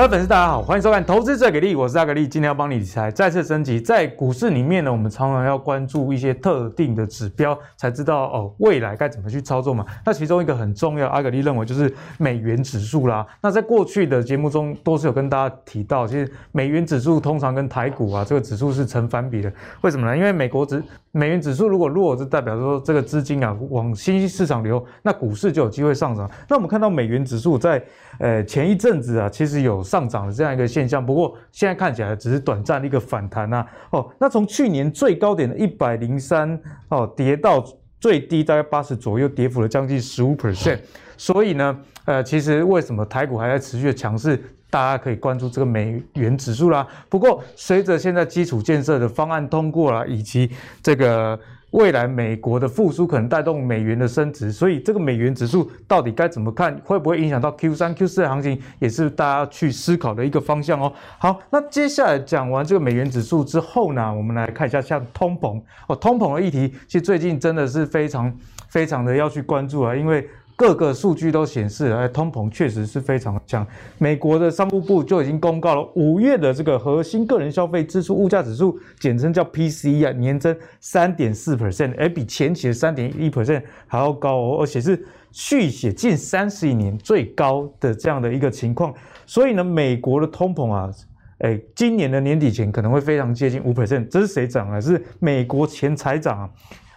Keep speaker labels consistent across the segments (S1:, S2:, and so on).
S1: 各位粉丝，大家好，欢迎收看《投资最给力》，我是阿格力，今天要帮你理财再次升级。在股市里面呢，我们常常要关注一些特定的指标，才知道哦未来该怎么去操作嘛。那其中一个很重要，阿格力认为就是美元指数啦。那在过去的节目中都是有跟大家提到，其实美元指数通常跟台股啊这个指数是成反比的。为什么呢？因为美国指美元指数如果弱，就代表说这个资金啊往新兴市场流，那股市就有机会上涨。那我们看到美元指数在呃前一阵子啊，其实有上涨的这样一个现象，不过现在看起来只是短暂的一个反弹呐。哦，那从去年最高点的一百零三哦，跌到最低大概八十左右，跌幅了将近十五 percent。所以呢，呃，其实为什么台股还在持续的强势？大家可以关注这个美元指数啦。不过随着现在基础建设的方案通过了，以及这个。未来美国的复苏可能带动美元的升值，所以这个美元指数到底该怎么看，会不会影响到 Q 三、Q 四的行情，也是大家去思考的一个方向哦。好，那接下来讲完这个美元指数之后呢，我们来看一下像通膨哦，通膨的议题，其实最近真的是非常非常的要去关注啊，因为。各个数据都显示，哎，通膨确实是非常强。美国的商务部就已经公告了，五月的这个核心个人消费支出物价指数，简称叫 PCE 啊，年增三点四 percent，哎，比前期的三点一 percent 还要高哦，而且是续写近三十年最高的这样的一个情况。所以呢，美国的通膨啊，哎，今年的年底前可能会非常接近五 percent。这是谁涨啊？是美国前财长啊。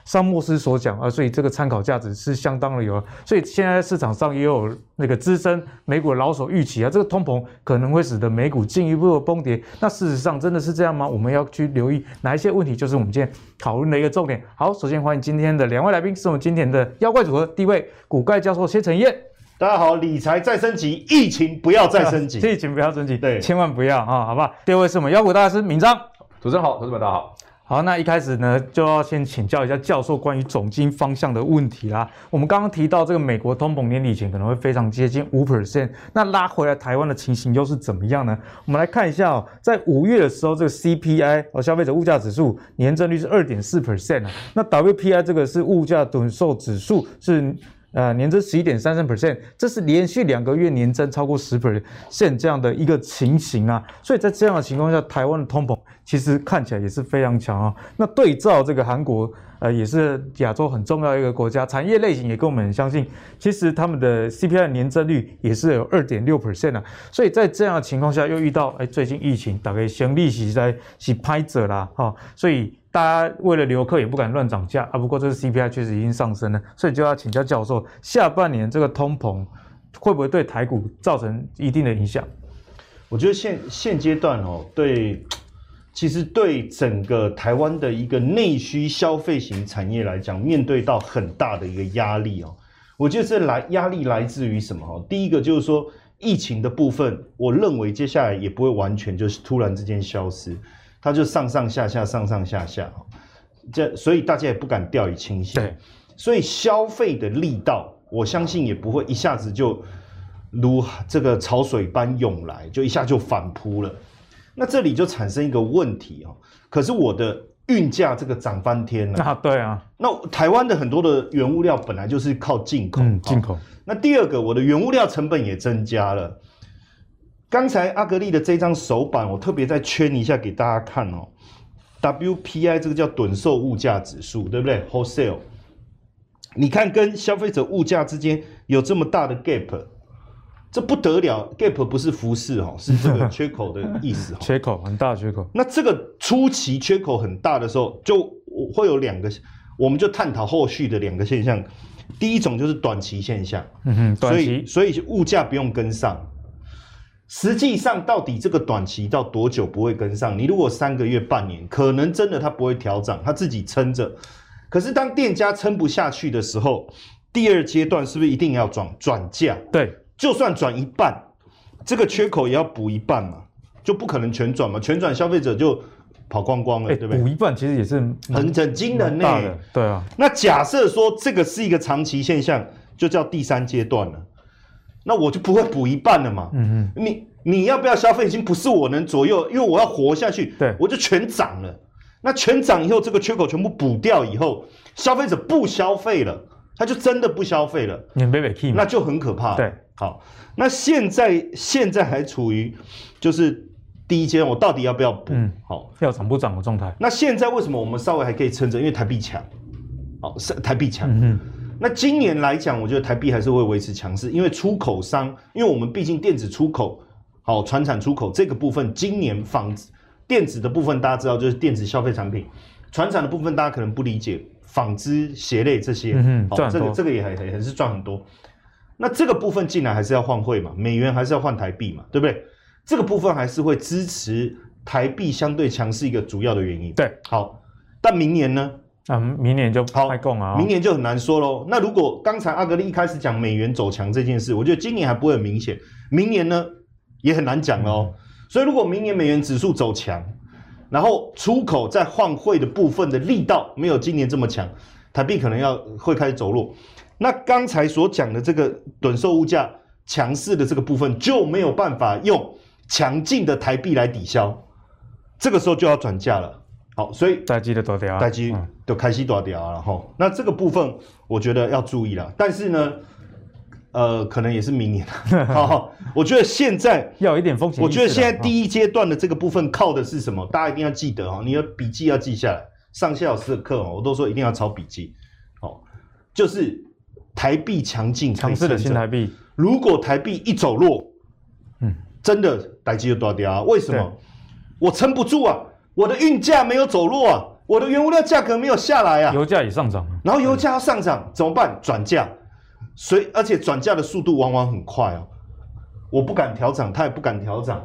S1: 桑莫斯所讲啊，所以这个参考价值是相当的有，所以现在，市场上也有那个资深美股老手预期啊，这个通膨可能会使得美股进一步的崩跌。那事实上真的是这样吗？我们要去留意哪一些问题，就是我们今天讨论的一个重点。好，首先欢迎今天的两位来宾，是我们今天的妖怪组合，第一位股怪教授谢承彦，
S2: 大家好，理财再升级，疫情不要再升级，
S1: 疫情不要升级，对，千万不要啊，好不好？第二位是我们妖股大师明章，
S3: 主持人好，同志们大家好。
S1: 好，那一开始呢，就要先请教一下教授关于总经方向的问题啦。我们刚刚提到这个美国通膨年底前可能会非常接近五 percent，那拉回来台湾的情形又是怎么样呢？我们来看一下哦，在五月的时候，这个 CPI 哦，消费者物价指数年增率是二点四 percent 啊，那 WPI 这个是物价等售指数是。呃，年增十一点三三 percent，这是连续两个月年增超过十 percent 这样的一个情形啊，所以在这样的情况下，台湾的通膨其实看起来也是非常强啊。那对照这个韩国，呃，也是亚洲很重要一个国家，产业类型也跟我们很相信，其实他们的 CPI 年增率也是有二点六 percent 啊。所以在这样的情况下，又遇到哎，最近疫情，大概先利息在是拍者啦，哈，所以。大家为了留客也不敢乱涨价啊，不过这个 CPI 确实已经上升了，所以就要请教教授，下半年这个通膨会不会对台股造成一定的影响？
S2: 我觉得现现阶段哦，对，其实对整个台湾的一个内需消费型产业来讲，面对到很大的一个压力哦。我觉得这来压力来自于什么？哈，第一个就是说疫情的部分，我认为接下来也不会完全就是突然之间消失。它就上上下下，上上下下，这所以大家也不敢掉以轻心。对，所以消费的力道，我相信也不会一下子就如这个潮水般涌来，就一下就反扑了。那这里就产生一个问题哦。可是我的运价这个涨翻天了
S1: 啊！对啊，
S2: 那台湾的很多的原物料本来就是靠进口，
S1: 嗯，进口。
S2: 那第二个，我的原物料成本也增加了。刚才阿格力的这张手板，我特别再圈一下给大家看哦。WPI 这个叫趸售物价指数，对不对？Wholesale，你看跟消费者物价之间有这么大的 gap，这不得了。gap 不是服饰哦，是这个缺口的意思。
S1: 缺口很大，缺口。
S2: 那这个初期缺口很大的时候，就会有两个，我们就探讨后续的两个现象。第一种就是短期现象，
S1: 嗯哼，短期，
S2: 所以所以物价不用跟上。实际上，到底这个短期到多久不会跟上？你如果三个月、半年，可能真的它不会调涨，它自己撑着。可是当店家撑不下去的时候，第二阶段是不是一定要转转价？
S1: 对，
S2: 就算转一半，这个缺口也要补一半嘛，就不可能全转嘛，全转消费者就跑光光了，欸、对不对？
S1: 补一半其实也是很
S2: 很惊人呢。
S1: 对啊。
S2: 那假设说这个是一个长期现象，就叫第三阶段了。那我就不会补一半了嘛。嗯嗯，你你要不要消费已经不是我能左右，因为我要活下去。
S1: 对，
S2: 我就全涨了。那全涨以后，这个缺口全部补掉以后，消费者不消费了，他就真的不消费了。那就很可怕。
S1: 对，
S2: 好，那现在现在还处于就是第一阶段，我到底要不要补？嗯，好，
S1: 要涨不涨的状态。
S2: 那现在为什么我们稍微还可以撑着？因为台币强，好，是台币强。嗯那今年来讲，我觉得台币还是会维持强势，因为出口商，因为我们毕竟电子出口，好，船产出口这个部分，今年纺电子的部分大家知道就是电子消费产品，船产的部分大家可能不理解，纺织鞋类这些，嗯哼，这个这个也还还是赚很多。那这个部分进来还是要换汇嘛，美元还是要换台币嘛，对不对？这个部分还是会支持台币相对强势一个主要的原因。
S1: 对，
S2: 好，但明年呢？
S1: 啊，明年就开工啊，
S2: 明年就很难说喽。那如果刚才阿格力一开始讲美元走强这件事，我觉得今年还不会很明显，明年呢也很难讲喽。嗯、所以如果明年美元指数走强，然后出口在换汇的部分的力道没有今年这么强，台币可能要会开始走弱。那刚才所讲的这个短售物价强势的这个部分就没有办法用强劲的台币来抵消，这个时候就要转嫁了。好，所以
S1: 待机的多掉，
S2: 待机就开始多掉了哈。那这个部分我觉得要注意了，但是呢，呃，可能也是明年。好，我觉得现在
S1: 要有一点风险。
S2: 我觉得现在第一阶段的这个部分靠的是什么？大家一定要记得哦，你的笔记要记下来。上下老师的课哦，我都说一定要抄笔记。哦，就是台币强劲，
S1: 强势的新台币。
S2: 如果台币一走弱，嗯，真的待机就多掉。为什么？我撑不住啊！我的运价没有走弱啊，我的原物料价格没有下来啊，
S1: 油价也上涨，
S2: 然后油价要上涨怎么办？转价，所以而且转价的速度往往很快哦，我不敢调涨，他也不敢调涨，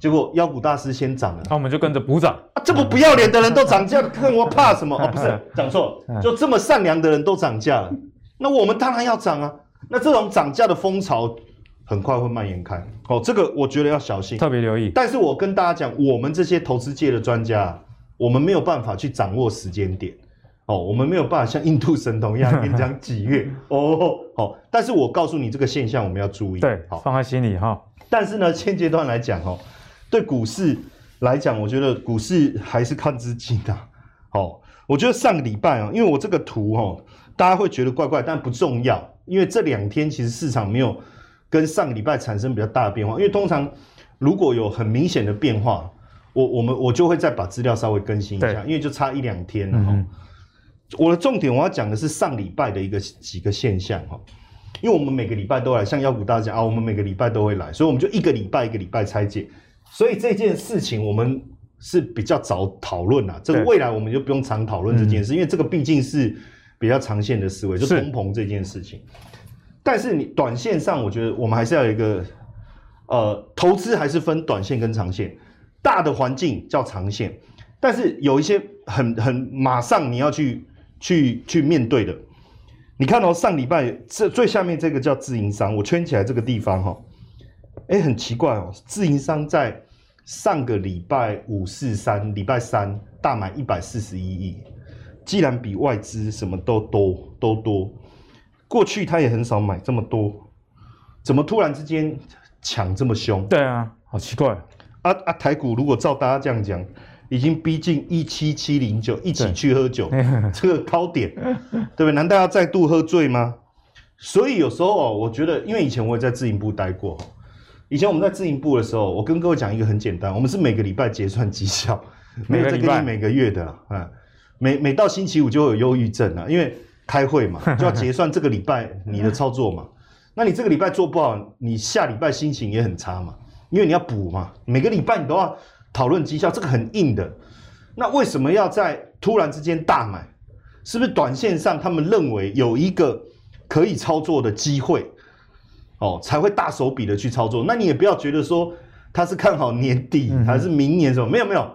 S2: 结果妖股大师先涨了，
S1: 那我们就跟着补涨。
S2: 啊，这么不要脸的人都涨价了，看我怕什么？哦，不是，讲错，就这么善良的人都涨价了，那我们当然要涨啊，那这种涨价的风潮。很快会蔓延开，哦，这个我觉得要小心，
S1: 特别留意。
S2: 但是我跟大家讲，我们这些投资界的专家，我们没有办法去掌握时间点，哦，我们没有办法像印度神童一样跟你讲 几月，哦，好。但是我告诉你这个现象，我们要注意，
S1: 对，好，放在心里哈。
S2: 但是呢，现阶段来讲，哦，对股市来讲，我觉得股市还是看资金的，哦，我觉得上个礼拜哦，因为我这个图哦，大家会觉得怪怪，但不重要，因为这两天其实市场没有。跟上个礼拜产生比较大的变化，因为通常如果有很明显的变化，我我们我就会再把资料稍微更新一下，因为就差一两天了哈。嗯、我的重点我要讲的是上礼拜的一个几个现象哈，因为我们每个礼拜都来，像妖股大家讲啊，我们每个礼拜都会来，所以我们就一个礼拜一个礼拜拆解，所以这件事情我们是比较早讨论啊，这个未来我们就不用常讨论这件事，嗯、因为这个毕竟是比较长线的思维，就通膨这件事情。但是你短线上，我觉得我们还是要有一个，呃，投资还是分短线跟长线，大的环境叫长线，但是有一些很很马上你要去去去面对的，你看、哦、上礼拜这最下面这个叫自营商，我圈起来这个地方哈、哦，哎，很奇怪哦，自营商在上个礼拜五四三礼拜三大买一百四十一亿，既然比外资什么都多都多。过去他也很少买这么多，怎么突然之间抢这么凶？
S1: 对啊，好奇怪。
S2: 啊啊！台股如果照大家这样讲，已经逼近一七七零九，一起去喝酒，对 这个高点，对不对？难道要再度喝醉吗？所以有时候哦，我觉得，因为以前我也在自营部待过，以前我们在自营部的时候，我跟各位讲一个很简单，我们是每个礼拜结算绩效，没有再给你每个月的啊，每每到星期五就会有忧郁症啊，因为。开会嘛，就要结算这个礼拜 你的操作嘛。那你这个礼拜做不好，你下礼拜心情也很差嘛，因为你要补嘛。每个礼拜你都要讨论绩效，这个很硬的。那为什么要在突然之间大买？是不是短线上他们认为有一个可以操作的机会，哦，才会大手笔的去操作？那你也不要觉得说他是看好年底还是明年什么？没有没有。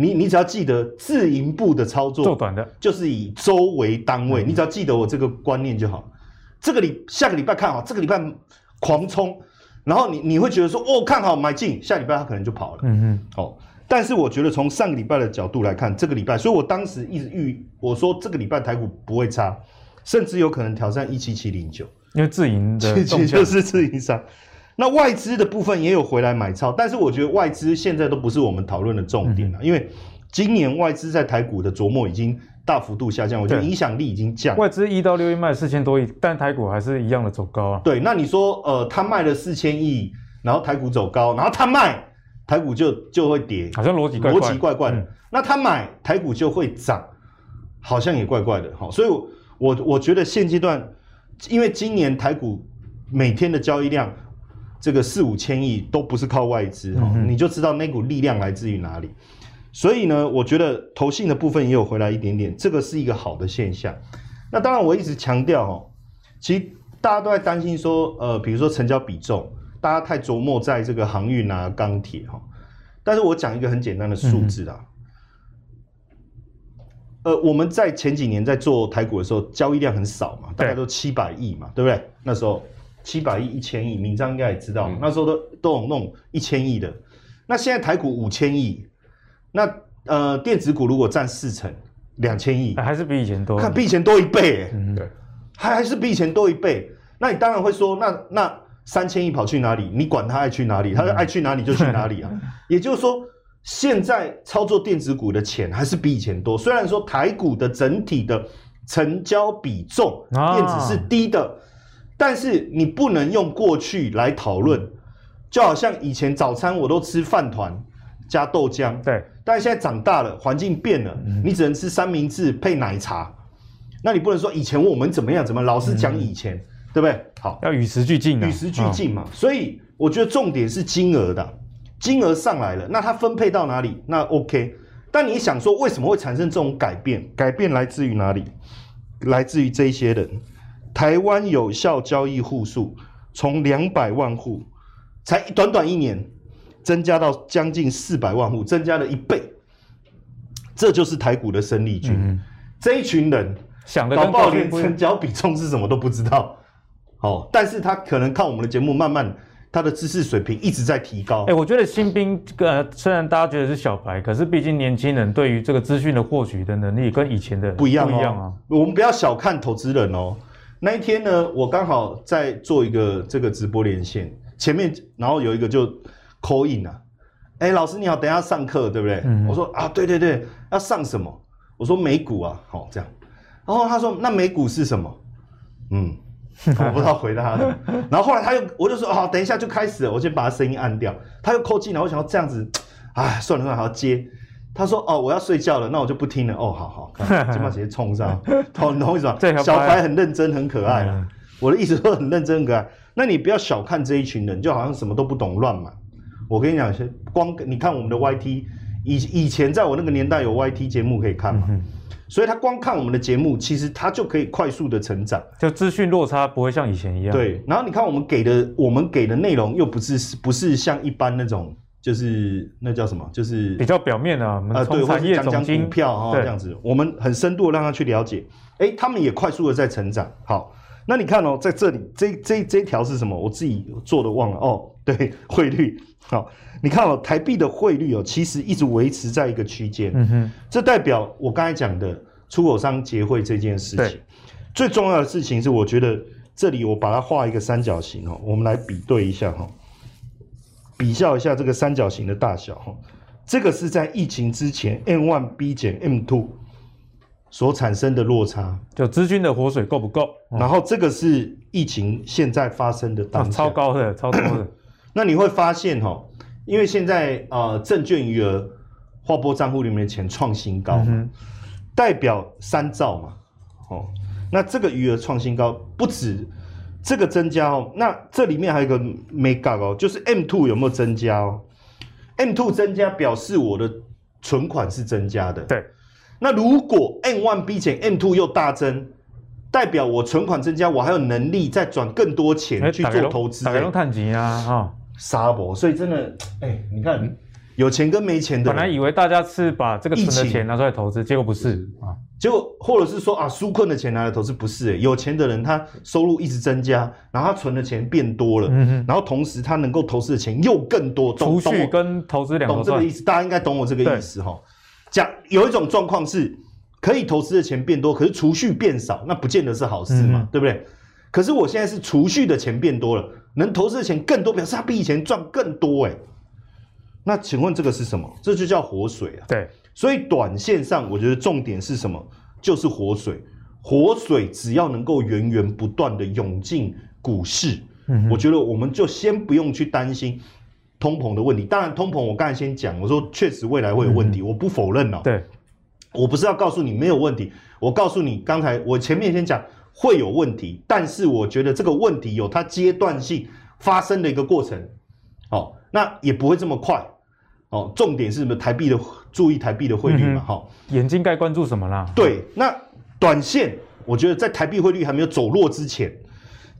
S2: 你你只要记得自营部的操作，
S1: 做短的，
S2: 就是以周为单位。嗯、你只要记得我这个观念就好。这个礼下个礼拜看好，这个礼拜狂冲，然后你你会觉得说哦看好买进，下礼拜它可能就跑了。嗯嗯。哦，但是我觉得从上个礼拜的角度来看，这个礼拜，所以我当时一直预我说这个礼拜台股不会差，甚至有可能挑战一七七零九，
S1: 因为自营的
S2: 其实就是自营商。那外资的部分也有回来买超，但是我觉得外资现在都不是我们讨论的重点了，嗯、因为今年外资在台股的琢磨已经大幅度下降，我觉得影响力已经降。
S1: 外资一到六月卖四千多亿，但台股还是一样的走高啊。
S2: 对，那你说呃，他卖了四千亿，然后台股走高，然后他卖台股就就会跌，
S1: 好像逻辑
S2: 逻辑怪怪的。
S1: 嗯、那
S2: 他买台股就会涨，好像也怪怪的。好，所以我我我觉得现阶段，因为今年台股每天的交易量。这个四五千亿都不是靠外资哈，嗯、你就知道那股力量来自于哪里。所以呢，我觉得投信的部分也有回来一点点，这个是一个好的现象。那当然，我一直强调哦，其实大家都在担心说，呃，比如说成交比重，大家太琢磨在这个航运啊、钢铁哈。但是我讲一个很简单的数字啊，嗯、呃，我们在前几年在做台股的时候，交易量很少嘛，大概都七百亿嘛，对，对不对？那时候。七百亿、一千亿，铭彰应该也知道，嗯、那时候都都有弄一千亿的。那现在台股五千亿，那呃电子股如果占四成，两千亿，
S1: 还是比以前多，
S2: 看比以前多一倍，哎，
S1: 嗯，对，
S2: 还还是比以前多一倍。那你当然会说，那那三千亿跑去哪里？你管他爱去哪里，他爱去哪里就去哪里啊。嗯、也就是说，现在操作电子股的钱还是比以前多。虽然说台股的整体的成交比重，电子是低的。啊但是你不能用过去来讨论，就好像以前早餐我都吃饭团加豆浆，
S1: 对。
S2: 但现在长大了，环境变了，你只能吃三明治配奶茶。那你不能说以前我们怎么样怎么，老是讲以前，对不对？好，
S1: 要与时俱进，
S2: 与时俱进嘛。所以我觉得重点是金额的，金额上来了，那它分配到哪里？那 OK。但你想说为什么会产生这种改变？改变来自于哪里？来自于这一些人。台湾有效交易户数从两百万户，才短短一年，增加到将近四百万户，增加了一倍。这就是台股的生力军。嗯、这一群人想的，搞不好连成交比重是什么都不知道。哦，但是他可能看我们的节目，慢慢他的知识水平一直在提高。
S1: 哎、欸，我觉得新兵呃，虽然大家觉得是小白，可是毕竟年轻人对于这个资讯的获取的能力跟以前的不一样，不一样啊。
S2: 我们不要小看投资人哦。那一天呢，我刚好在做一个这个直播连线，前面然后有一个就 call in 啊，哎、欸，老师你好，等一下上课对不对？嗯、我说啊，对对对，要上什么？我说美股啊，好这样。然后他说那美股是什么？嗯，我不知道回答他的。然后后来他又我就说好，等一下就开始了，我先把他声音按掉。他又 call 进来，我想要这样子，哎，算了算了，还要接。他说：“哦，我要睡觉了，那我就不听了。”哦，好好，先 把直接冲上。懂懂我意思吧？小白很认真，很可爱。嗯、我的意思说很认真，很可爱。那你不要小看这一群人，就好像什么都不懂乱买。我跟你讲，光你看我们的 YT，以以前在我那个年代有 YT 节目可以看嘛，嗯、所以他光看我们的节目，其实他就可以快速的成长，
S1: 就资讯落差不会像以前一样。
S2: 对，然后你看我们给的，我们给的内容又不是不是像一般那种。就是那叫什么？就是
S1: 比较表面的啊，
S2: 呃，对，或者讲讲股票哈，这样子，我们很深度的让他去了解。哎，他们也快速的在成长。好，那你看哦，在这里这这这条是什么？我自己做的忘了哦。对，汇率。好，你看哦，台币的汇率哦，其实一直维持在一个区间。嗯哼，这代表我刚才讲的出口商结汇这件事情。最重要的事情是，我觉得这里我把它画一个三角形哦，我们来比对一下哈。比较一下这个三角形的大小哈，这个是在疫情之前 M one B 减 M two 所产生的落差，
S1: 就资金的活水够不够？
S2: 然后这个是疫情现在发生的当下，
S1: 超高的，超高的。
S2: 那你会发现哈，因为现在呃证券余额划拨账户里面的钱创新高，代表三兆嘛，哦，那这个余额创新高不止。这个增加哦，那这里面还有一个没搞哦，就是 M two 有没有增加哦？M two 增加表示我的存款是增加的。
S1: 对，
S2: 那如果 M one 比减 M two 又大增，代表我存款增加，我还有能力再转更多钱去做投资。
S1: 打开探级啊，哈，
S2: 沙博，所以真的，哎，你看。有钱跟没钱的，
S1: 本来以为大家是把这个存的钱拿出来投资，结果不是啊，
S2: 结果或者是说啊，纾困的钱拿来投资不是、欸？有钱的人他收入一直增加，然后他存的钱变多了，嗯、哼然后同时他能够投资的钱又更多，
S1: 储蓄跟投资两个
S2: 懂这个意思，大家应该懂我这个意思哈。讲有一种状况是可以投资的钱变多，可是储蓄变少，那不见得是好事嘛，嗯、对不对？可是我现在是储蓄的钱变多了，能投资的钱更多，表示他比以前赚更多哎、欸。那请问这个是什么？这就叫活水啊！
S1: 对，
S2: 所以短线上，我觉得重点是什么？就是活水。活水只要能够源源不断的涌进股市，嗯，我觉得我们就先不用去担心通膨的问题。当然，通膨我刚才先讲，我说确实未来会有问题，嗯、我不否认哦。
S1: 对，
S2: 我不是要告诉你没有问题，我告诉你，刚才我前面先讲会有问题，但是我觉得这个问题有它阶段性发生的一个过程。哦，那也不会这么快。哦，重点是什么？台币的注意台币的汇率嘛。哈、
S1: 嗯，眼睛该关注什么啦？
S2: 对，那。短线，我觉得在台币汇率还没有走弱之前，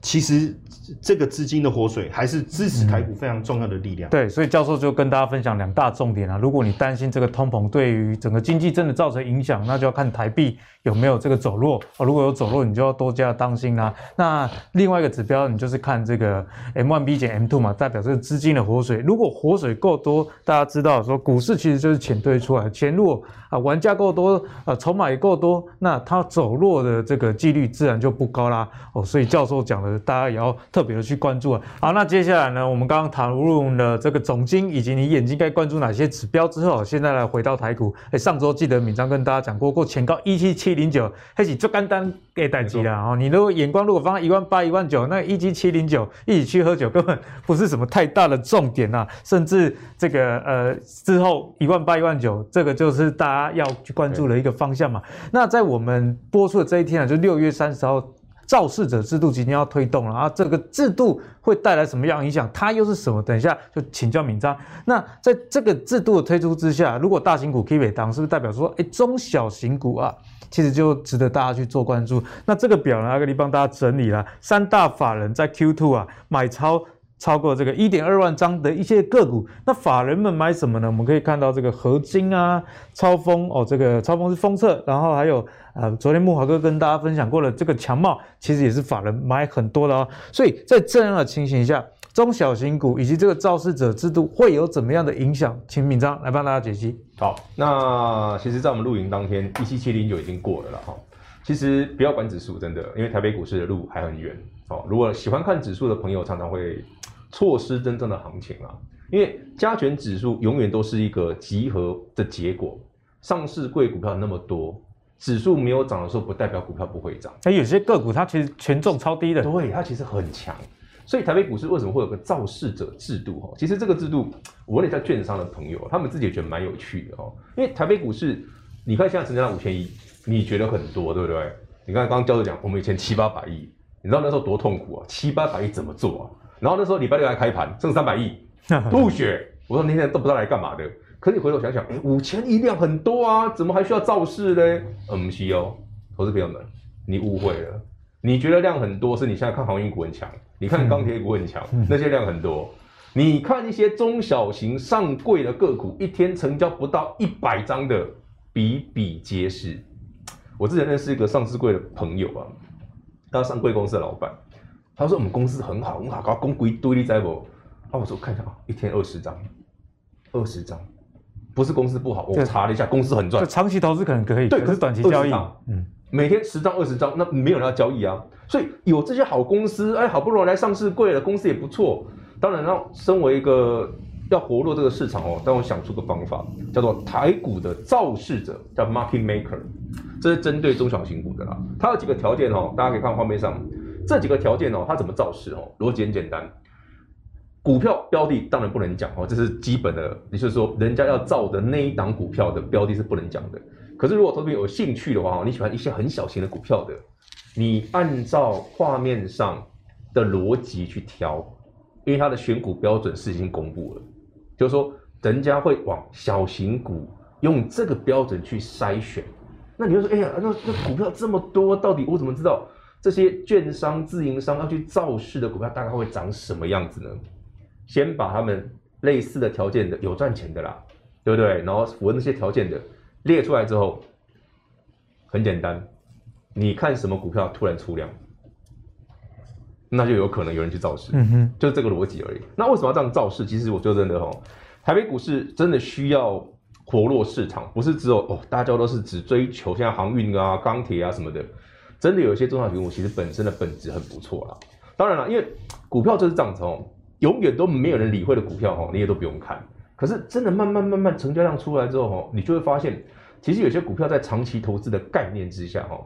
S2: 其实这个资金的活水还是支持台股非常重要的力量。
S1: 嗯、对，所以教授就跟大家分享两大重点啊。如果你担心这个通膨对于整个经济真的造成影响，那就要看台币。有没有这个走弱？哦，如果有走弱，你就要多加当心啦、那另外一个指标，你就是看这个 M1B 减 M2 嘛，代表这个资金的活水。如果活水够多，大家知道说股市其实就是钱堆出来，钱如果啊玩家够多，啊筹码也够多，那它走弱的这个几率自然就不高啦。哦，所以教授讲的，大家也要特别的去关注啊。好，那接下来呢，我们刚刚讨论了这个总经以及你眼睛该关注哪些指标之后，现在来回到台股。哎，上周记得敏章跟大家讲过，过前高一七七。零九，还是最简单给代机啦哦。你如果眼光如果放在一万八、一万九，那一七七零九一起去喝酒，根本不是什么太大的重点呐。甚至这个呃之后一万八、一万九，这个就是大家要去关注的一个方向嘛。那在我们播出的这一天啊，就六月三十号，肇事者制度今天要推动了啊。这个制度会带来什么样影响？它又是什么？等一下就请教敏章。那在这个制度的推出之下，如果大型股可以尾当，是不是代表说，哎，中小型股啊？其实就值得大家去做关注。那这个表呢，阿格力帮大家整理了三大法人在 Q2 啊买超超过这个一点二万张的一些个股。那法人们买什么呢？我们可以看到这个合金啊、超风哦，这个超风是封测，然后还有呃，昨天木华哥跟大家分享过的这个强茂，其实也是法人买很多的哦。所以在这样的情形下，中小型股以及这个肇事者制度会有怎么样的影响？请闵漳来帮大家解析。
S3: 好，那其实，在我们录影当天，一七七零九已经过了了哈。其实不要管指数，真的，因为台北股市的路还很远哦。如果喜欢看指数的朋友，常常会错失真正的行情啊。因为加权指数永远都是一个集合的结果，上市贵股票那么多，指数没有涨的时候，不代表股票不会涨。
S1: 哎，有些个股它其实权重超低的，
S3: 对，它其实很强。所以台北股市为什么会有个造势者制度？哈，其实这个制度，我问了一下券商的朋友，他们自己也觉得蛮有趣的哦。因为台北股市，你看现在成交量五千亿，你觉得很多，对不对？你看刚刚教授讲，我们以前七八百亿，你知道那时候多痛苦啊？七八百亿怎么做啊？然后那时候礼拜六来开盘，剩三百亿，吐血。我说那天都不知道来干嘛的。可是你回头想想，哎，五千亿量很多啊，怎么还需要造势呢？嗯，不是哦，投资朋友们，你误会了。你觉得量很多，是你现在看航运股很强，你看钢铁股很强，那些量很多。你看一些中小型上柜的个股，一天成交不到一百张的，比比皆是。我之前认识一个上市柜的朋友啊，他上柜公司的老板，他说我们公司很好很好，搞公柜堆立在不？啊，我说看一下啊，一天二十张，二十张，不是公司不好，我查了一下，公司很赚。
S1: 长期投资可能可以，对，可是短期交易，嗯。
S3: 每天十张二十张，那没有人要交易啊，所以有这些好公司，哎，好不容易来上市贵了，公司也不错。当然，让身为一个要活络这个市场哦，但我想出个方法，叫做台股的造势者，叫 market maker，这是针对中小型股的啦。它有几个条件哦，大家可以看画面上这几个条件哦，它怎么造市哦？逻辑很简单，股票标的当然不能讲哦，这是基本的，也就是说，人家要造的那一档股票的标的是不能讲的。可是，如果特别有兴趣的话，你喜欢一些很小型的股票的，你按照画面上的逻辑去挑，因为它的选股标准是已经公布了，就是说人家会往小型股用这个标准去筛选。那你就说，哎呀，那那股票这么多，到底我怎么知道这些券商、自营商要去造势的股票大概会长什么样子呢？先把他们类似的条件的有赚钱的啦，对不对？然后符合那些条件的。列出来之后，很简单，你看什么股票突然出量，那就有可能有人去造势，嗯哼，就是这个逻辑而已。那为什么要这样造势？其实我就真的哦，台北股市真的需要活络市场，不是只有哦，大家都是只追求像航运啊、钢铁啊什么的，真的有一些中小型股其实本身的本质很不错啦。当然了，因为股票就是这样子哦，永远都没有人理会的股票哦，你也都不用看。可是真的慢慢慢慢成交量出来之后，哈，你就会发现，其实有些股票在长期投资的概念之下，哈，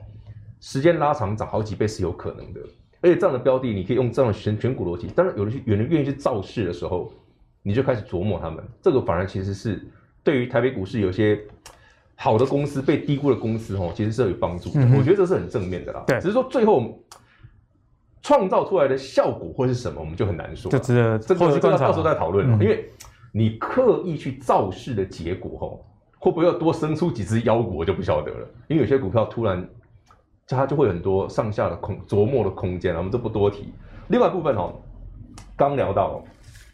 S3: 时间拉长涨好几倍是有可能的。而且这样的标的，你可以用这样的选选股逻辑。当然，有的有人愿意去造势的时候，你就开始琢磨他们。这个反而其实是对于台北股市有些好的公司被低估的公司，哦，其实是有帮助的。嗯、我觉得这是很正面的啦。对，只是说最后。创造出来的效果会是什么，我们就很难说。
S1: 就值得
S3: 这个这个到时候再讨论了。因为你刻意去造势的结果，哦，会不会要多生出几只妖股，我就不晓得了。因为有些股票突然，它就会有很多上下的空琢磨的空间，我们就不多提。另外一部分哦，刚聊到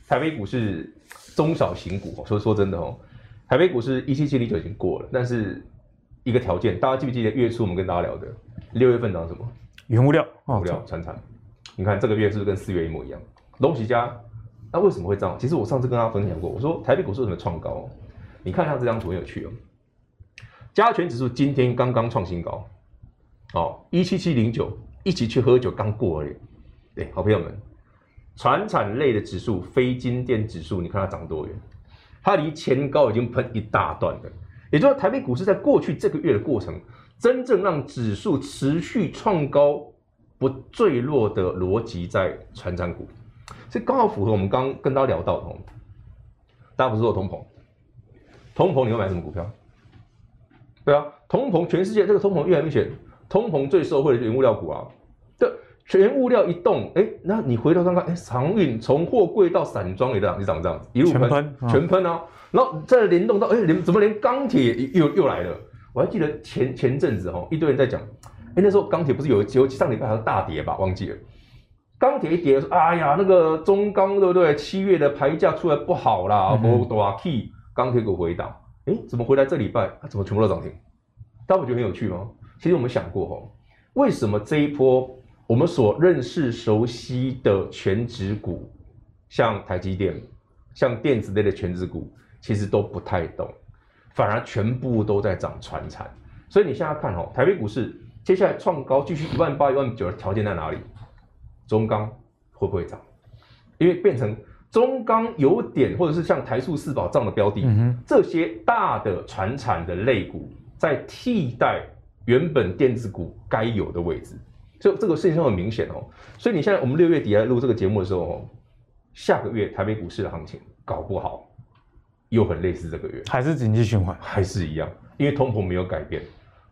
S3: 台北股市中小型股，所以说真的哦，台北股市一七七零九已经过了，但是一个条件，大家记不记得月初我们跟大家聊的六月份涨什么？
S1: 原物料，
S3: 物料船产。你看这个月是不是跟四月一模一样？东西家，那为什么会这样？其实我上次跟大家分享过，我说台北股市为什么创高？你看一下这张图很有趣哦。加权指数今天刚刚创新高，哦，一七七零九，一起去喝酒刚过而已。对，好朋友们，船产类的指数，非金电指数，你看它涨多远？它离前高已经喷一大段了。也就是说，台北股市在过去这个月的过程，真正让指数持续创高。不坠落的逻辑在传产股，这刚好符合我们刚跟大家聊到的。大家不是说通膨，通膨你会买什么股票？对啊，通膨全世界这个通膨越来越明显，通膨最受惠的是原物料股啊。对，原物料一动，哎，那你回头看看，哎，航运从货柜到散装也这样，你涨这样子，一路喷，全喷，全喷啊。然后再联动到，哎，连怎么连钢铁又又来了？我还记得前前阵子哈，一堆人在讲。哎，那时候钢铁不是有有上礼拜还是大跌吧？忘记了。钢铁一跌说，哎呀，那个中钢对不对？七月的牌价出来不好啦，无大气，钢铁股回档。哎，怎么回来这礼拜它怎么全部都涨停？大家不觉得很有趣吗？其实我们想过哈，为什么这一波我们所认识熟悉的权值股，像台积电、像电子类的权值股，其实都不太懂，反而全部都在涨船产。所以你现在看哦，台北股市。接下来创高继续一万八、一万九的条件在哪里？中钢会不会涨？因为变成中钢有点，或者是像台塑四宝这样的标的，嗯、这些大的船产的类股在替代原本电子股该有的位置，就这个事情上很明显哦。所以你现在我们六月底来录这个节目的时候，下个月台北股市的行情搞不好又很类似这个月，
S1: 还是经济循环，
S3: 还是一样，因为通膨没有改变。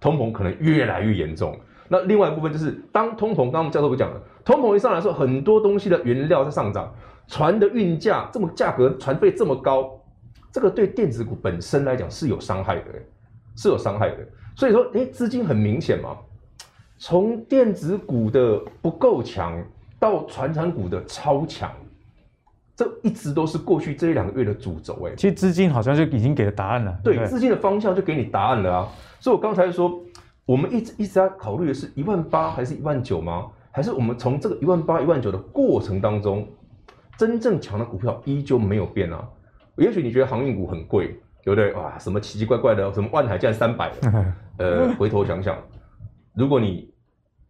S3: 通膨可能越来越严重。那另外一部分就是，当通膨，刚刚教授不讲了，通膨一上来的时候，很多东西的原料在上涨，船的运价这么价格，船费这么高，这个对电子股本身来讲是有伤害的，是有伤害的。所以说，哎，资金很明显嘛，从电子股的不够强到传产股的超强，这一直都是过去这一两个月的主轴。哎，
S1: 其实资金好像就已经给了答案了。
S3: 对，资金的方向就给你答案了啊。所以，我刚才说，我们一直一直在考虑的是一万八还是一万九吗？还是我们从这个一万八、一万九的过程当中，真正强的股票依旧没有变啊？也许你觉得航运股很贵，对不对？哇，什么奇奇怪怪的，什么万海竟然三百？呃，回头想想，如果你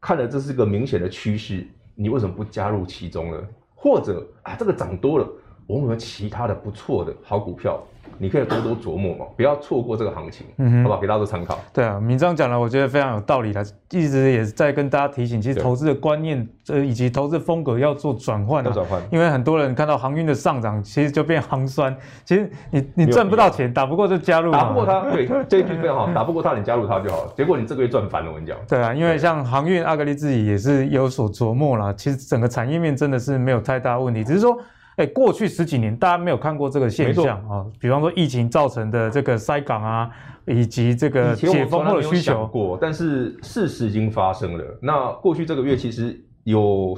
S3: 看了这是个明显的趋势，你为什么不加入其中呢？或者啊，这个涨多了，我们有其他的不错的好股票？你可以多多琢磨嘛，不要错过这个行情，嗯，好不好？给大家做参考。
S1: 对啊，明章讲了，我觉得非常有道理的，一直也在跟大家提醒，其实投资的观念，呃，以及投资风格要做转换，要转换。因为很多人看到航运的上涨，其实就变航酸，其实你你赚不到钱，打不过就加入，
S3: 打不过他，对，这一句非常好，打不过他你加入他就好了。结果你这个月赚翻了，我跟你讲。
S1: 对啊，因为像航运，阿格力自己也是有所琢磨啦。其实整个产业面真的是没有太大问题，只是说。哎，过去十几年大家没有看过这个现象啊、哦，比方说疫情造成的这个塞港啊，以及这个解封后的需求
S3: 过，但是事实已经发生了。那过去这个月其实有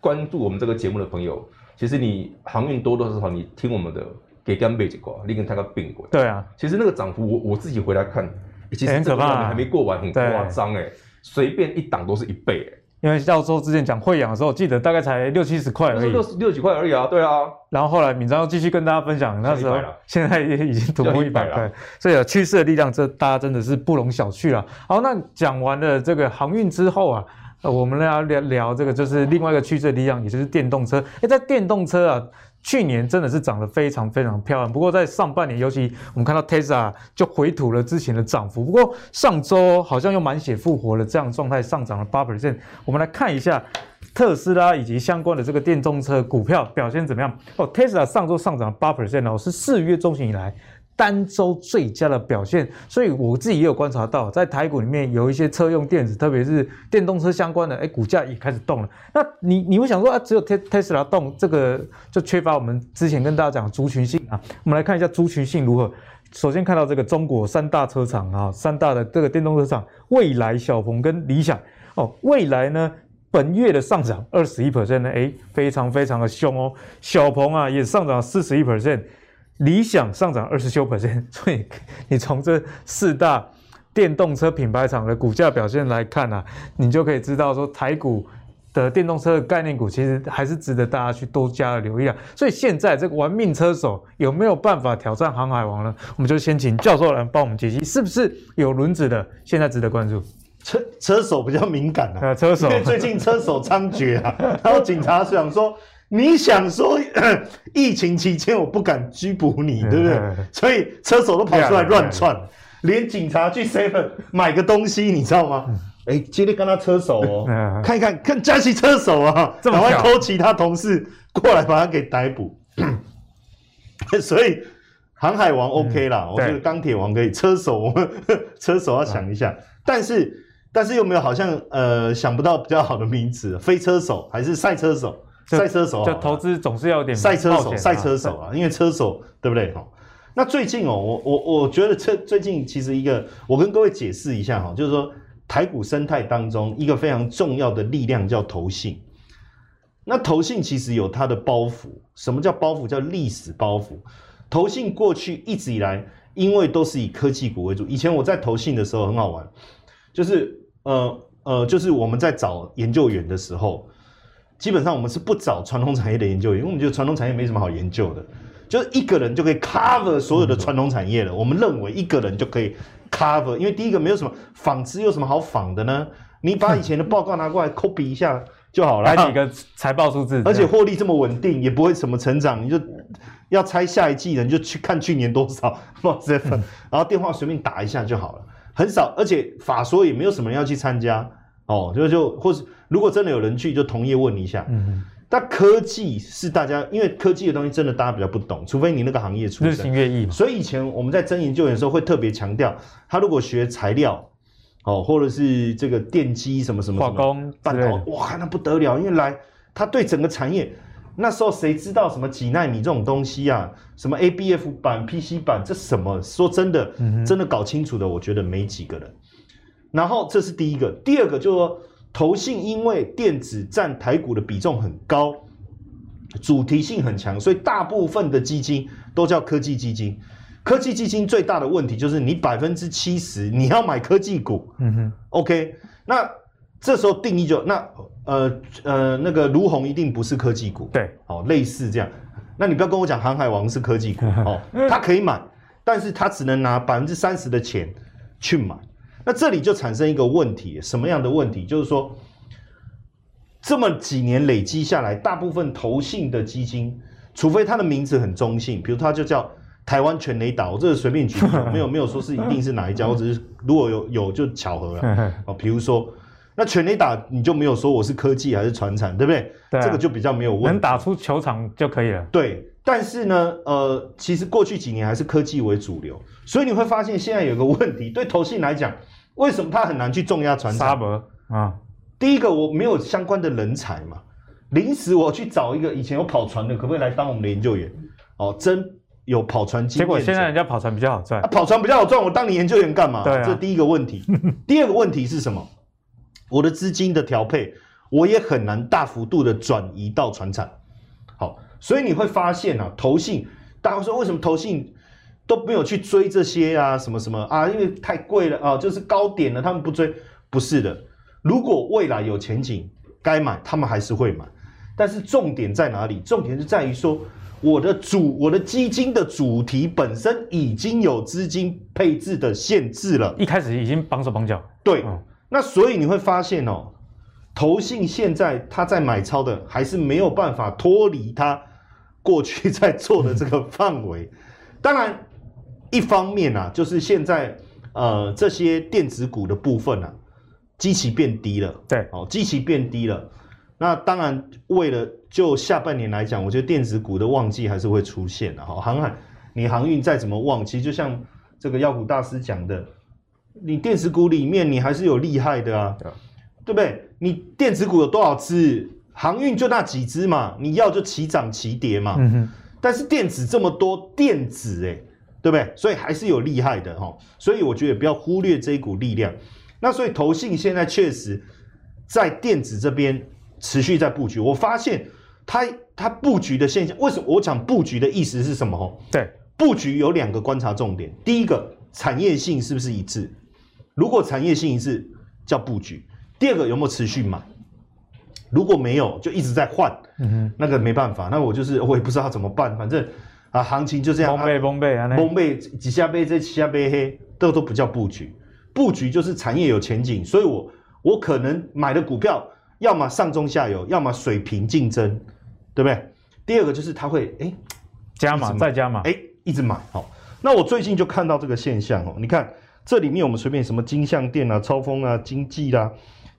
S3: 关注我们这个节目的朋友，其实你航运多多少少你听我们的给干贝几挂，你跟他个并过。
S1: 对啊，
S3: 其实那个涨幅我我自己回来看，其实这个还没过完，很夸张哎，随便一档都是一倍哎。
S1: 因为教授之前讲汇养的时候，记得大概才六七十块而已，
S3: 六六几块而已啊，对啊。
S1: 然后后来敏章又继续跟大家分享，那时候现在也已经突破一百块，所以有趋势的力量，这大家真的是不容小觑了。好，那讲完了这个航运之后啊，我们来聊聊这个，就是另外一个趋势的力量，也就是电动车。哎，在电动车啊。去年真的是涨得非常非常漂亮。不过在上半年，尤其我们看到 Tesla 就回吐了之前的涨幅。不过上周好像又满血复活了，这样状态上涨了八 percent。我们来看一下特斯拉以及相关的这个电动车股票表现怎么样？哦，Tesla 上周上涨了八 percent 哦，是四月中旬以来。单周最佳的表现，所以我自己也有观察到，在台股里面有一些车用电子，特别是电动车相关的，哎，股价也开始动了。那你你会想说啊，只有特特斯拉动，这个就缺乏我们之前跟大家讲的族群性啊。我们来看一下族群性如何。首先看到这个中国三大车厂啊，三大的这个电动车厂，蔚来、小鹏跟理想哦。蔚来呢，本月的上涨二十一 percent 呢，哎，非常非常的凶哦。小鹏啊，也上涨四十一 percent。理想上涨二十九 percent，所以你从这四大电动车品牌厂的股价表现来看啊，你就可以知道说台股的电动车的概念股其实还是值得大家去多加的留意啊。所以现在这个玩命车手有没有办法挑战航海王呢？我们就先请教授来帮我们解析，是不是有轮子的？现在值得关注。
S2: 车车手比较敏感啊，
S1: 车手，
S2: 因为最近车手猖獗啊，然后警察想说。你想说 疫情期间我不敢拘捕你，对不对？所以车手都跑出来乱窜，连警察去 seven 买个东西，你知道吗？哎、欸，今天跟他车手哦，看一看，看嘉熙车手啊，赶快 call 其他同事过来把他给逮捕。所以航海王 OK 啦，我觉得钢铁王可以，车手我们 车手要想一下，但是但是又没有好像呃想不到比较好的名词，飞车手还是赛车手？赛车手，
S1: 就投资总是要有点
S2: 赛车手，赛车手啊，因为车手对不对？哈，那最近哦，我我我觉得这最近其实一个，我跟各位解释一下哈，就是说台股生态当中一个非常重要的力量叫投信。那投信其实有它的包袱，什么叫包袱？叫历史包袱。投信过去一直以来，因为都是以科技股为主。以前我在投信的时候很好玩，就是呃呃，就是我们在找研究员的时候。基本上我们是不找传统产业的研究员，因为我们觉得传统产业没什么好研究的，就是一个人就可以 cover 所有的传统产业了。我们认为一个人就可以 cover，因为第一个没有什么纺织有什么好仿的呢？你把以前的报告拿过来 copy 一下就好了，
S1: 来几个财报数字，
S2: 而且获利这么稳定，也不会什么成长，你就要猜下一季的，你就去看去年多少，然后电话随便打一下就好了，很少，而且法说也没有什么人要去参加。哦，就就或是如果真的有人去，就同业问一下。嗯哼，但科技是大家，因为科技的东西真的大家比较不懂，除非你那个行业出身。日新月异嘛。所以以前我们在征研究员的时候会特别强调，他如果学材料，哦，或者是这个电机什么什么化工、半导体，哇，那不得了，因为来他对整个产业，那时候谁知道什么几纳米这种东西啊？什么 ABF 板、PC 板，这什么？说真的，真的搞清楚的，我觉得没几个人。然后这是第一个，第二个就是说，投信因为电子占台股的比重很高，主题性很强，所以大部分的基金都叫科技基金。科技基金最大的问题就是你百分之七十你要买科技股，嗯哼，OK，那这时候定义就那呃呃那个卢鸿一定不是科技股，
S1: 对，
S2: 哦，类似这样，那你不要跟我讲航海王是科技股哦，他可以买，但是他只能拿百分之三十的钱去买。那这里就产生一个问题，什么样的问题？就是说，这么几年累积下来，大部分投信的基金，除非它的名字很中性，比如它就叫台湾全垒打，我这个随便举，没有没有说是一定是哪一家，我只是如果有有就巧合了 哦。比如说，那全垒打你就没有说我是科技还是传产，对不对？对啊，这个就比较没有问题，
S1: 能打出球场就可以了。
S2: 对，但是呢，呃，其实过去几年还是科技为主流，所以你会发现现在有个问题，对投信来讲。为什么他很难去重压传产？啊，第一个我没有相关的人才嘛，临时我去找一个以前有跑船的，可不可以来当我们的研究员？哦，真有跑船经验。
S1: 结果现在人家跑船比较好赚，
S2: 啊，跑船比较好赚，我当你研究员干嘛？对啊，这第一个问题。第二个问题是什么？我的资金的调配，我也很难大幅度的转移到船产。好，所以你会发现啊，投信，大家说为什么投信？都没有去追这些啊，什么什么啊，因为太贵了啊，就是高点了，他们不追。不是的，如果未来有前景，该买他们还是会买。但是重点在哪里？重点是在于说，我的主，我的基金的主题本身已经有资金配置的限制了，
S1: 一开始已经绑手绑脚。
S2: 对，嗯、那所以你会发现哦，投信现在他在买超的，还是没有办法脱离他。过去在做的这个范围。当然，一方面啊，就是现在呃这些电子股的部分啊，基期变低了。
S1: 对，
S2: 哦，基期变低了。那当然，为了就下半年来讲，我觉得电子股的旺季还是会出现的哈。航海，你航运再怎么旺，其实就像这个妖股大师讲的，你电子股里面你还是有厉害的啊，对不对？你电子股有多少只？航运就那几只嘛，你要就齐涨齐跌嘛。嗯哼。但是电子这么多，电子哎，对不对？所以还是有厉害的哈。所以我觉得不要忽略这一股力量。那所以投信现在确实在电子这边。持续在布局，我发现它它布局的现象，为什么我讲布局的意思是什么？哦，
S1: 对，
S2: 布局有两个观察重点，第一个产业性是不是一致？如果产业性一致叫布局，第二个有没有持续买？如果没有，就一直在换，嗯哼，那个没办法，那我就是我也不知道怎么办，反正啊，行情就这样，
S1: 崩背崩背啊，崩
S2: 背几下背这几下背黑，这都不叫布局，布局就是产业有前景，所以我我可能买的股票。要么上中下游，要么水平竞争，对不对？第二个就是它会哎
S1: 加码再加码，
S2: 哎一直买好、哦。那我最近就看到这个现象哦，你看这里面我们随便什么金像店啊、超丰啊、经济啦、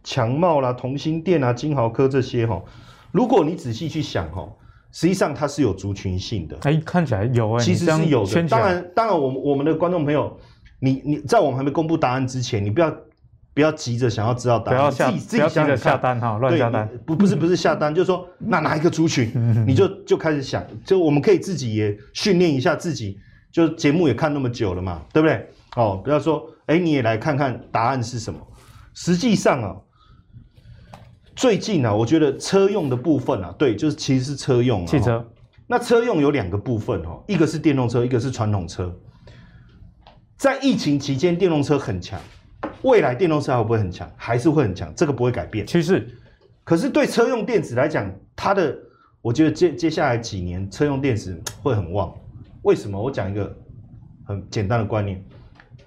S2: 强茂啦、同心店啊、金豪科这些哈、哦，如果你仔细去想哈、哦，实际上它是有族群性的。
S1: 哎，看起来有哎，
S2: 其实是有的。当然，当然，我们我们的观众朋友，你你在我们还没公布答案之前，你不要。不要急着想要知道答案，
S1: 不要下
S2: 自己自己想想
S1: 下单哈，乱下单。
S2: 不不是不是下单，就是说那哪一个族群，你就就开始想，就我们可以自己也训练一下自己，就节目也看那么久了嘛，对不对？哦，不要说，哎，你也来看看答案是什么。实际上啊，最近啊，我觉得车用的部分啊，对，就是其实是车用
S1: 汽车。
S2: 那车用有两个部分哦，一个是电动车，一个是传统车。在疫情期间，电动车很强。未来电动车会不会很强？还是会很强，这个不会改变
S1: 趋势。
S2: 可是对车用电子来讲，它的我觉得接接下来几年车用电子会很旺。为什么？我讲一个很简单的观念。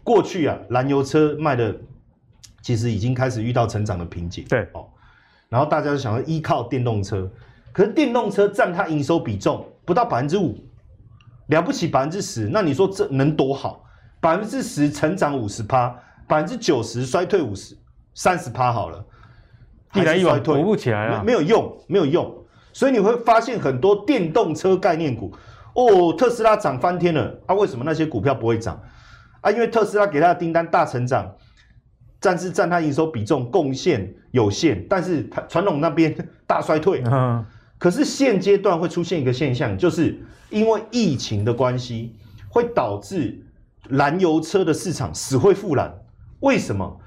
S2: 过去啊，燃油车卖的其实已经开始遇到成长的瓶颈。
S1: 对
S2: 哦。然后大家就想要依靠电动车，可是电动车占它营收比重不到百分之五，了不起百分之十，那你说这能多好？百分之十成长五十趴。百分之九十衰退五十三十趴好了，
S1: 一来一往补不起来
S2: 了，没有用，没有用。所以你会发现很多电动车概念股，哦，特斯拉涨翻天了啊！为什么那些股票不会涨啊？因为特斯拉给他的订单大成长，但是占它营收比重贡献有限，但是它传统那边大衰退。嗯，可是现阶段会出现一个现象，就是因为疫情的关系，会导致燃油车的市场死灰复燃。为什么？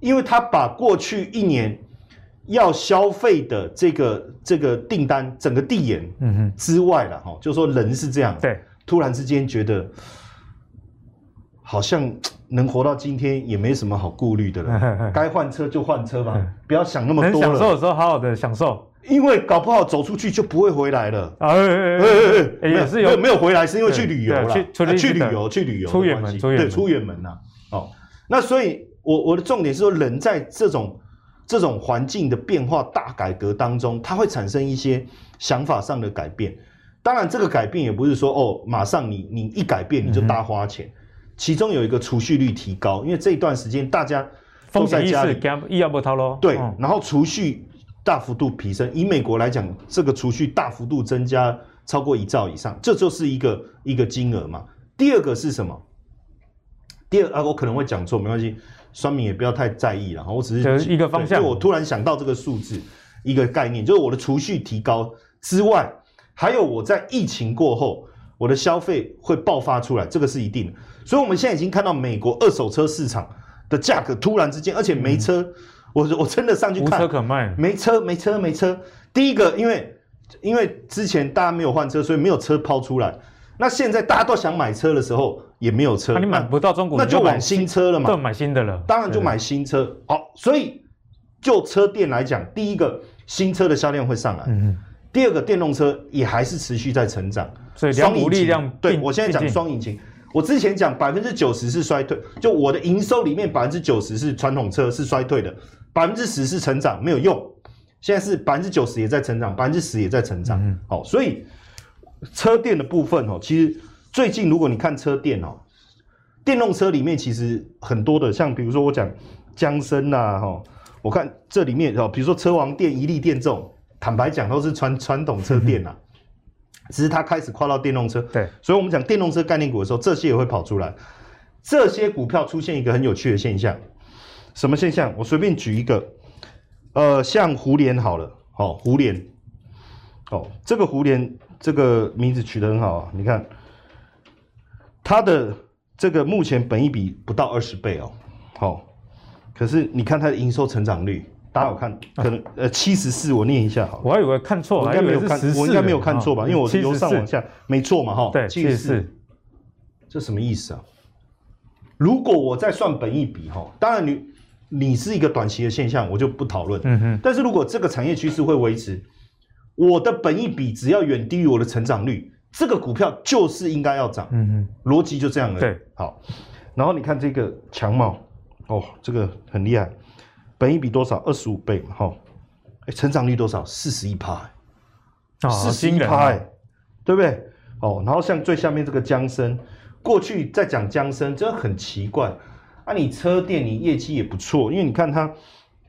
S2: 因为他把过去一年要消费的这个这个订单整个递延，嗯哼之外了哈，就是说人是这样，
S1: 对，
S2: 突然之间觉得好像能活到今天也没什么好顾虑的了，该换车就换车吧，不要想那么多了。
S1: 享受的时候好好的享受，
S2: 因为搞不好走出去就不会回来了。啊，也是有没有回来是因为去旅游了，去去旅游去旅游
S1: 出远门，
S2: 对，出远门呐，哦。那所以我，我我的重点是说，人在这种这种环境的变化大改革当中，它会产生一些想法上的改变。当然，这个改变也不是说哦，马上你你一改变你就大花钱。嗯、其中有一个储蓄率提高，因为这一段时间大家都在家里，对，然后储蓄大幅度提升。以美国来讲，这个储蓄大幅度增加超过一兆以上，这就是一个一个金额嘛。第二个是什么？第二啊，我可能会讲错，没关系，酸民也不要太在意了。我只是
S1: 一个方向，
S2: 就我突然想到这个数字，一个概念，就是我的储蓄提高之外，还有我在疫情过后，我的消费会爆发出来，这个是一定的。所以我们现在已经看到美国二手车市场的价格突然之间，而且没车，嗯、我我真的上去看，
S1: 无车可卖，
S2: 没车没车没车。第一个，因为因为之前大家没有换车，所以没有车抛出来。那现在大家都想买车的时候，也没有车，那
S1: 你买不到中国，
S2: 那就买新车了嘛，
S1: 就买新的了。
S2: 当然就买新车。好，所以就车店来讲，第一个新车的销量会上来，嗯，第二个电动车也还是持续在成长，
S1: 所以两股力量。
S2: 对，我现在讲双引擎，我之前讲百分之九十是衰退，就我的营收里面百分之九十是传统车是衰退的，百分之十是成长，没有用。现在是百分之九十也在成长，百分之十也在成长。好，所以。车电的部分哦，其实最近如果你看车电哦，电动车里面其实很多的，像比如说我讲江森呐，哈，我看这里面哦，比如说车王电、一力电这种，坦白讲都是传传统车店呐、啊，只是它开始跨到电动车。
S1: 对，
S2: 所以我们讲电动车概念股的时候，这些也会跑出来。这些股票出现一个很有趣的现象，什么现象？我随便举一个，呃，像胡连好了，好、哦，胡连，哦，这个胡连这个名字取得很好啊，你看，它的这个目前本益比不到二十倍哦，好、哦，可是你看它的营收成长率，大家有看？可能、啊、呃七十四，我念一下好，
S1: 我还以为看错，我应该没有看，
S2: 我应该没有看错吧？因为我是由上往下，没错嘛，哈、哦，
S1: 对，七十四，
S2: 这什么意思啊？如果我再算本一比哈，当然你你是一个短期的现象，我就不讨论。嗯哼。但是如果这个产业趋势会维持，我的本一比只要远低于我的成长率，这个股票就是应该要涨。嗯哼。逻辑就这样了。对。好，然后你看这个强茂，哦，这个很厉害，本益比多少？二十五倍嘛，哈。哎，成长率多少？四十一趴。四十一趴，哎，对不对？哦，然后像最下面这个江生。过去在讲江生，真的很奇怪啊！你车店你业绩也不错，因为你看它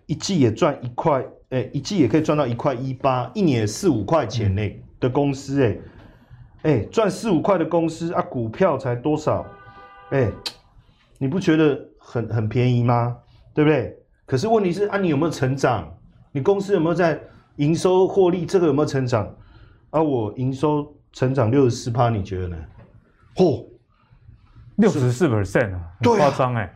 S2: 一季也赚一块，哎、欸，一季也可以赚到一块一八，一年四五块钱呢的公司、欸，哎，哎，赚四五块的公司啊，股票才多少？哎、欸，你不觉得很很便宜吗？对不对？可是问题是啊，你有没有成长？你公司有没有在营收获利？这个有没有成长？啊，我营收成长六十四趴，你觉得呢？嚯！
S1: 六十四 percent 啊，很夸张哎。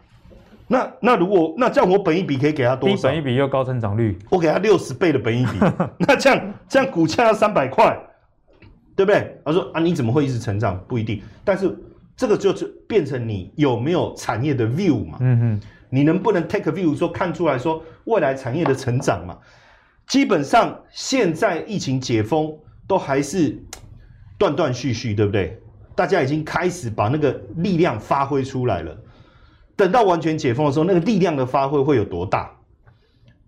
S2: 那那如果那这样，我本一比可以给他多少？
S1: 低本一比又高成长率，
S2: 我给他六十倍的本一比。那这样这样股价要三百块，对不对？他说啊，你怎么会一直成长？不一定。但是这个就是变成你有没有产业的 view 嘛？嗯哼，你能不能 take a view 说看出来说未来产业的成长嘛？基本上现在疫情解封都还是断断续续，对不对？大家已经开始把那个力量发挥出来了。等到完全解封的时候，那个力量的发挥会有多大？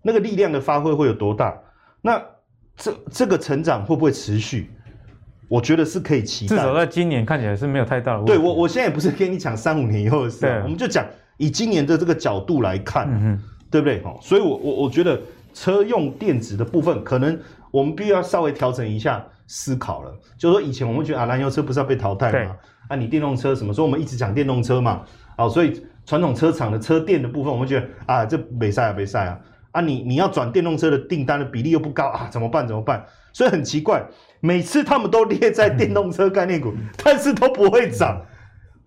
S2: 那个力量的发挥会有多大？那这这个成长会不会持续？我觉得是可以期待。
S1: 至少在今年看起来是没有太大的问题。
S2: 对，我，我现在也不是跟你讲三五年以后的事，我们就讲以今年的这个角度来看，嗯、对不对？所以我我我觉得车用电子的部分，可能我们必须要稍微调整一下。思考了，就是说以前我们觉得啊，燃油车不是要被淘汰吗？啊，你电动车什么？所以我们一直讲电动车嘛。好，所以传统车厂的车电的部分，我们觉得啊，这没赛啊，没赛啊。啊，你你要转电动车的订单的比例又不高啊，怎么办？怎么办？所以很奇怪，每次他们都列在电动车概念股，嗯、但是都不会涨。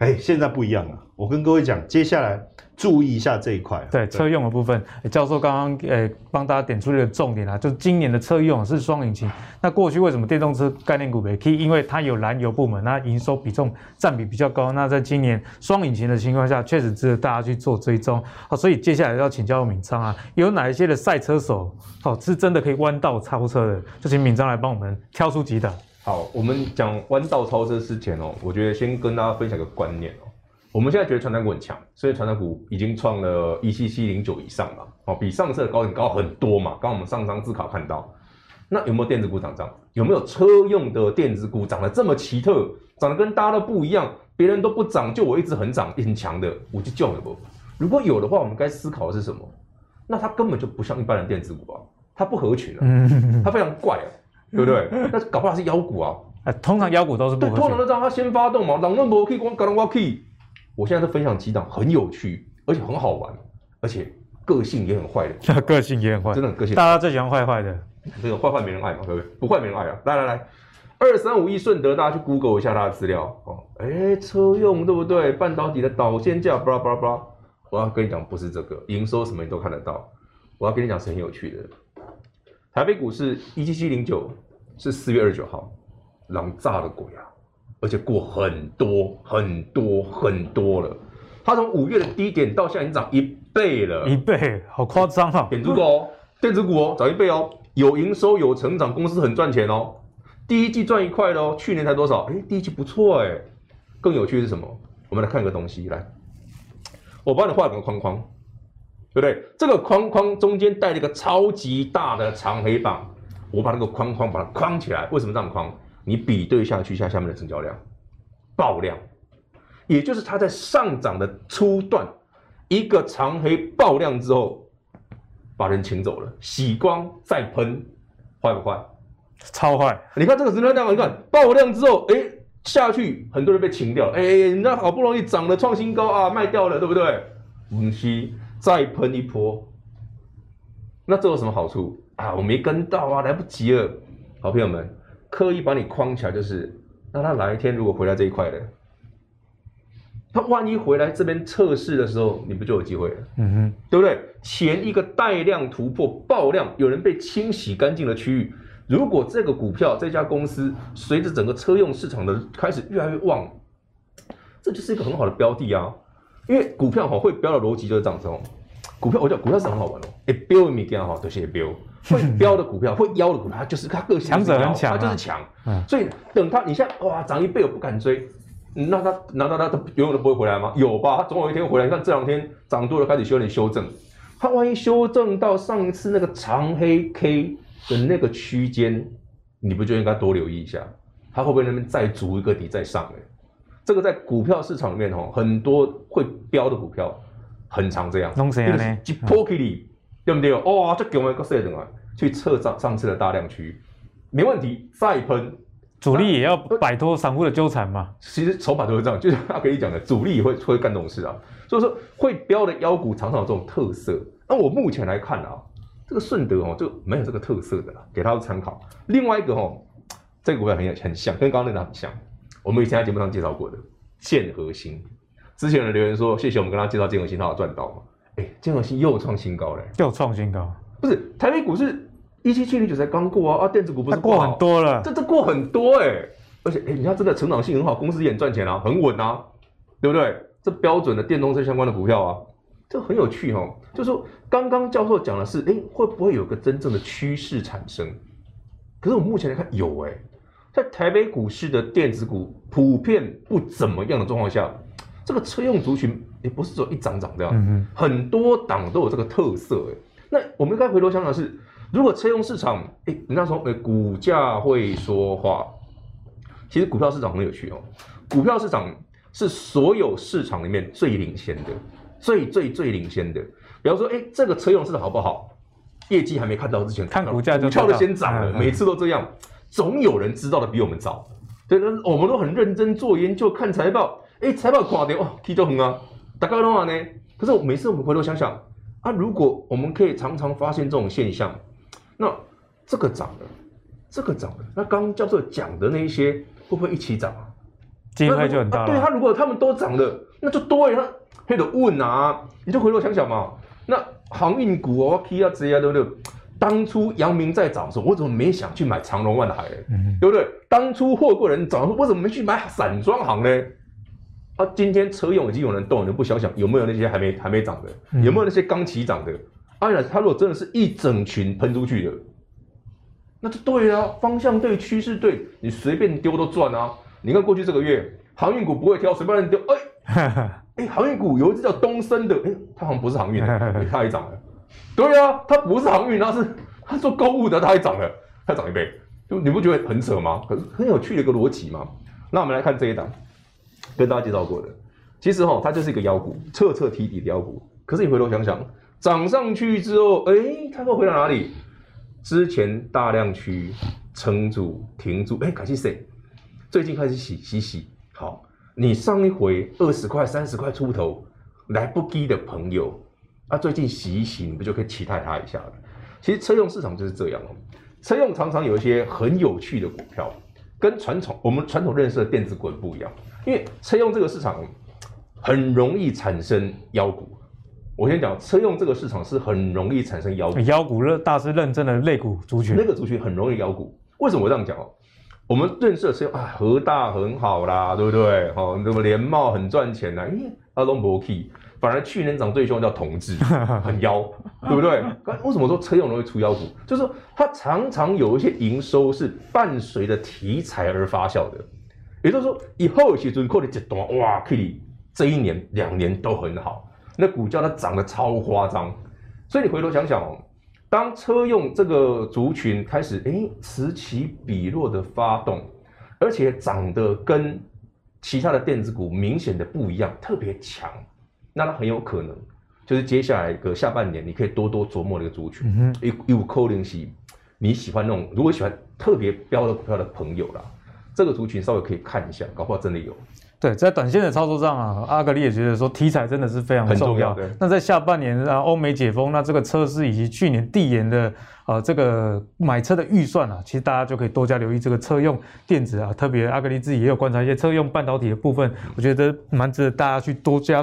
S2: 哎、欸，现在不一样了。我跟各位讲，接下来。注意一下这一块，
S1: 对车用的部分，教授刚刚诶帮大家点出了一个重点啊，就是今年的车用是双引擎。那过去为什么电动车概念股没 key？因为它有燃油部门，那营收比重占比比较高。那在今年双引擎的情况下，确实值得大家去做追踪。好，所以接下来要请教敏昌啊，有哪一些的赛车手，好是真的可以弯道超车的？就请敏昌来帮我们挑出几档。
S3: 好，我们讲弯道超车之前哦，我觉得先跟大家分享一个观念哦。我们现在觉得传单股很强，所以传单股已经创了一七七零九以上嘛，哦，比上次的高点高很多嘛。刚刚我们上张自考看到，那有没有电子股涨涨？有没有车用的电子股涨得这么奇特，涨得跟大家都不一样？别人都不涨，就我一直很涨，很强的，我就叫你不？如果有的话，我们该思考的是什么？那它根本就不像一般的电子股啊，它不合群啊，它非常怪啊，对不对？那搞不好是妖股啊，啊
S1: 通常妖股都是不。
S3: 对，通常都知道它先发动嘛，让那么可以光搞到我 key。我现在在分享几档很有趣，而且很好玩，而且个性也很坏的。
S1: 个性也很坏，
S3: 真的很个性。
S1: 大家最喜欢坏坏的，
S3: 这个坏坏没人爱嘛，对不对？不坏没人爱啊。来来来，二三五一顺德，大家去 Google 一下他的资料哦。哎，车用对不对？半导体的导线架，巴拉巴拉巴拉。我要跟你讲，不是这个，营收什么你都看得到。我要跟你讲是很有趣的。台北股市一七七零九是四月二十九号，狼炸了鬼啊！而且过很多很多很多了，它从五月的低点到现在已经涨一倍了，
S1: 一倍，好夸张啊！
S3: 点这个哦，电子股哦，涨一倍哦，有营收有成长，公司很赚钱哦。第一季赚一块的哦，去年才多少？哎，第一季不错哎。更有趣的是什么？我们来看一个东西，来，我帮你画个框框，对不对？这个框框中间带了一个超级大的长黑棒，我把那个框框把它框起来。为什么这样框？你比对下去，下下面的成交量爆量，也就是它在上涨的初段，一个长黑爆量之后，把人请走了，洗光再喷，坏不坏？
S1: 超坏！
S3: 你看这个成交量，你看爆量之后，哎，下去很多人被请掉了，哎，人家好不容易涨了创新高啊，卖掉了，对不对？嗯是，再喷一波，那这有什么好处啊？我没跟到啊，来不及了。好朋友们，刻意把你框起来，就是那他哪一天如果回来这一块的，他万一回来这边测试的时候，你不就有机会了？嗯哼，对不对？前一个带量突破爆量，有人被清洗干净的区域。如果这个股票这家公司随着整个车用市场的开始越来越旺，这就是一个很好的标的啊！因为股票哈会飙的逻辑就是这样子哦。股票我讲股票是很好玩哦，哎飙的物件哈都是飙，会飙的股票会妖的股票，它就是它个性强者很强，它就是强。所以等它你像哇涨一倍我不敢追，那它难道它它永远都不会回来吗？有吧，它总有一天回来。你看这两天涨多了开始修点修正，它万一修正到上一次那个长黑 K。的那个区间，你不就应该多留意一下，它会不会那边再足一个底再上？哎，这个在股票市场里面哦，很多会飙的股票很常这样。弄谁呢？一波给你，对不对？哇，这给我们一个 set 啊，去测上上次的大量区，没问题，再喷。
S1: 主力也要摆脱散户的纠缠嘛。
S3: 其实筹码都是这样，就是他跟你讲的，主力也会会干这种事啊。所以说，会飙的妖股常常有这种特色。那我目前来看啊。这个顺德哦，就没有这个特色的啦，给他参考。另外一个哦，这个股票很很像，跟刚刚那个很像。我们以前在节目上介绍过的建和兴，之前有人留言说，谢谢我们跟他介绍建和兴，他有赚到吗？哎，建和兴又创新高嘞，
S1: 又创新高。
S3: 不是台北股市一七七零九才刚过啊，啊，电子股不是
S1: 过很多了，
S3: 这这过很多哎、欸，而且哎，你看真的成长性很好，公司也很赚钱啊，很稳啊，对不对？这标准的电动车相关的股票啊。这很有趣哦，就是说刚刚教授讲的是，哎，会不会有个真正的趋势产生？可是我目前来看有哎，在台北股市的电子股普遍不怎么样的状况下，这个车用族群也不是说一涨涨这样，嗯、很多档都有这个特色哎。那我们应该回头想想是，如果车用市场，哎，人家说哎，股价会说话，其实股票市场很有趣哦，股票市场是所有市场里面最领先的。最最最领先的，比方说，哎，这个车用市场好不好？业绩还没看到之前，
S1: 看股价就
S3: 股票都先涨了，每次都这样，总有人知道的比我们早。对，我们都很认真做研究，看财报，哎，财报垮掉，哇，体重很啊，大概的话呢？可是我每次我们回头想想，啊，如果我们可以常常发现这种现象，那这个涨了，这个涨了，那刚刚教授讲的那一些会不会一起涨啊？
S1: 机会就很大了。
S3: 对他，如果他们都涨了，那就多呀。配的问啊，你就回头想想嘛，那航运股哦，K 啊、Z 啊，对不对？当初阳明在涨的时候，我怎么没想去买长隆、万海？嗯，对不对？当初货柜人涨的时候，我怎么没去买散装行呢？啊，今天车用已经有人动了，你不想想有没有那些还没还没涨的？有没有那些刚起涨的？当然，他如果真的是一整群喷出去的，那就对啊，方向对，趋势对，你随便丢都赚啊！你看过去这个月，航运股不会挑，随便乱丢，哎。哎，航运股有一只叫东升的，哎，它好像不是航运也涨了。对啊，它不是航运，它是它做购物的，它还涨了，它涨一倍，就你不觉得很扯吗？可是很有趣的一个逻辑嘛。那我们来看这一档，跟大家介绍过的，其实哈，它就是一个妖股，彻彻底底的妖股。可是你回头想想，涨上去之后，哎，它会回到哪里？之前大量区撑住、停住，哎，感谢谁？最近开始洗洗洗，好。你上一回二十块、三十块出头来不及的朋友，啊，最近洗一洗，你不就可以期待它一下了？其实车用市场就是这样哦。车用常常有一些很有趣的股票，跟传统我们传统认识的电子股不一样。因为车用这个市场很容易产生妖股。我先讲，车用这个市场是很容易产生妖股。
S1: 妖股认大师认证的类股族群，
S3: 那个族群很容易妖股。为什么我这样讲哦？我们认识的是啊，和大很好啦，对不对？好、哦，那么联茂很赚钱呐，咦，阿龙博 key，反而去年涨最凶叫同志，很妖，对不对？为什么说车用容易出妖股？就是说它常常有一些营收是伴随着题材而发酵的，也就是说以后其实扣的这段哇，可以这一年两年都很好，那股价它涨得超夸张，所以你回头想想哦。当车用这个族群开始诶此起彼落的发动，而且涨得跟其他的电子股明显的不一样，特别强，那它很有可能就是接下来一个下半年，你可以多多琢磨这个族群。有有可能是你喜欢那种，如果喜欢特别标的股票的朋友啦，这个族群稍微可以看一下，搞不好真的有。
S1: 对，在短线的操作上啊，阿格里也觉得说题材真的是非常重要。重要那在下半年啊，欧美解封，那这个车市以及去年递延的呃这个买车的预算啊，其实大家就可以多加留意这个车用电子啊，特别阿格里自己也有观察一些车用半导体的部分，我觉得蛮值得大家去多加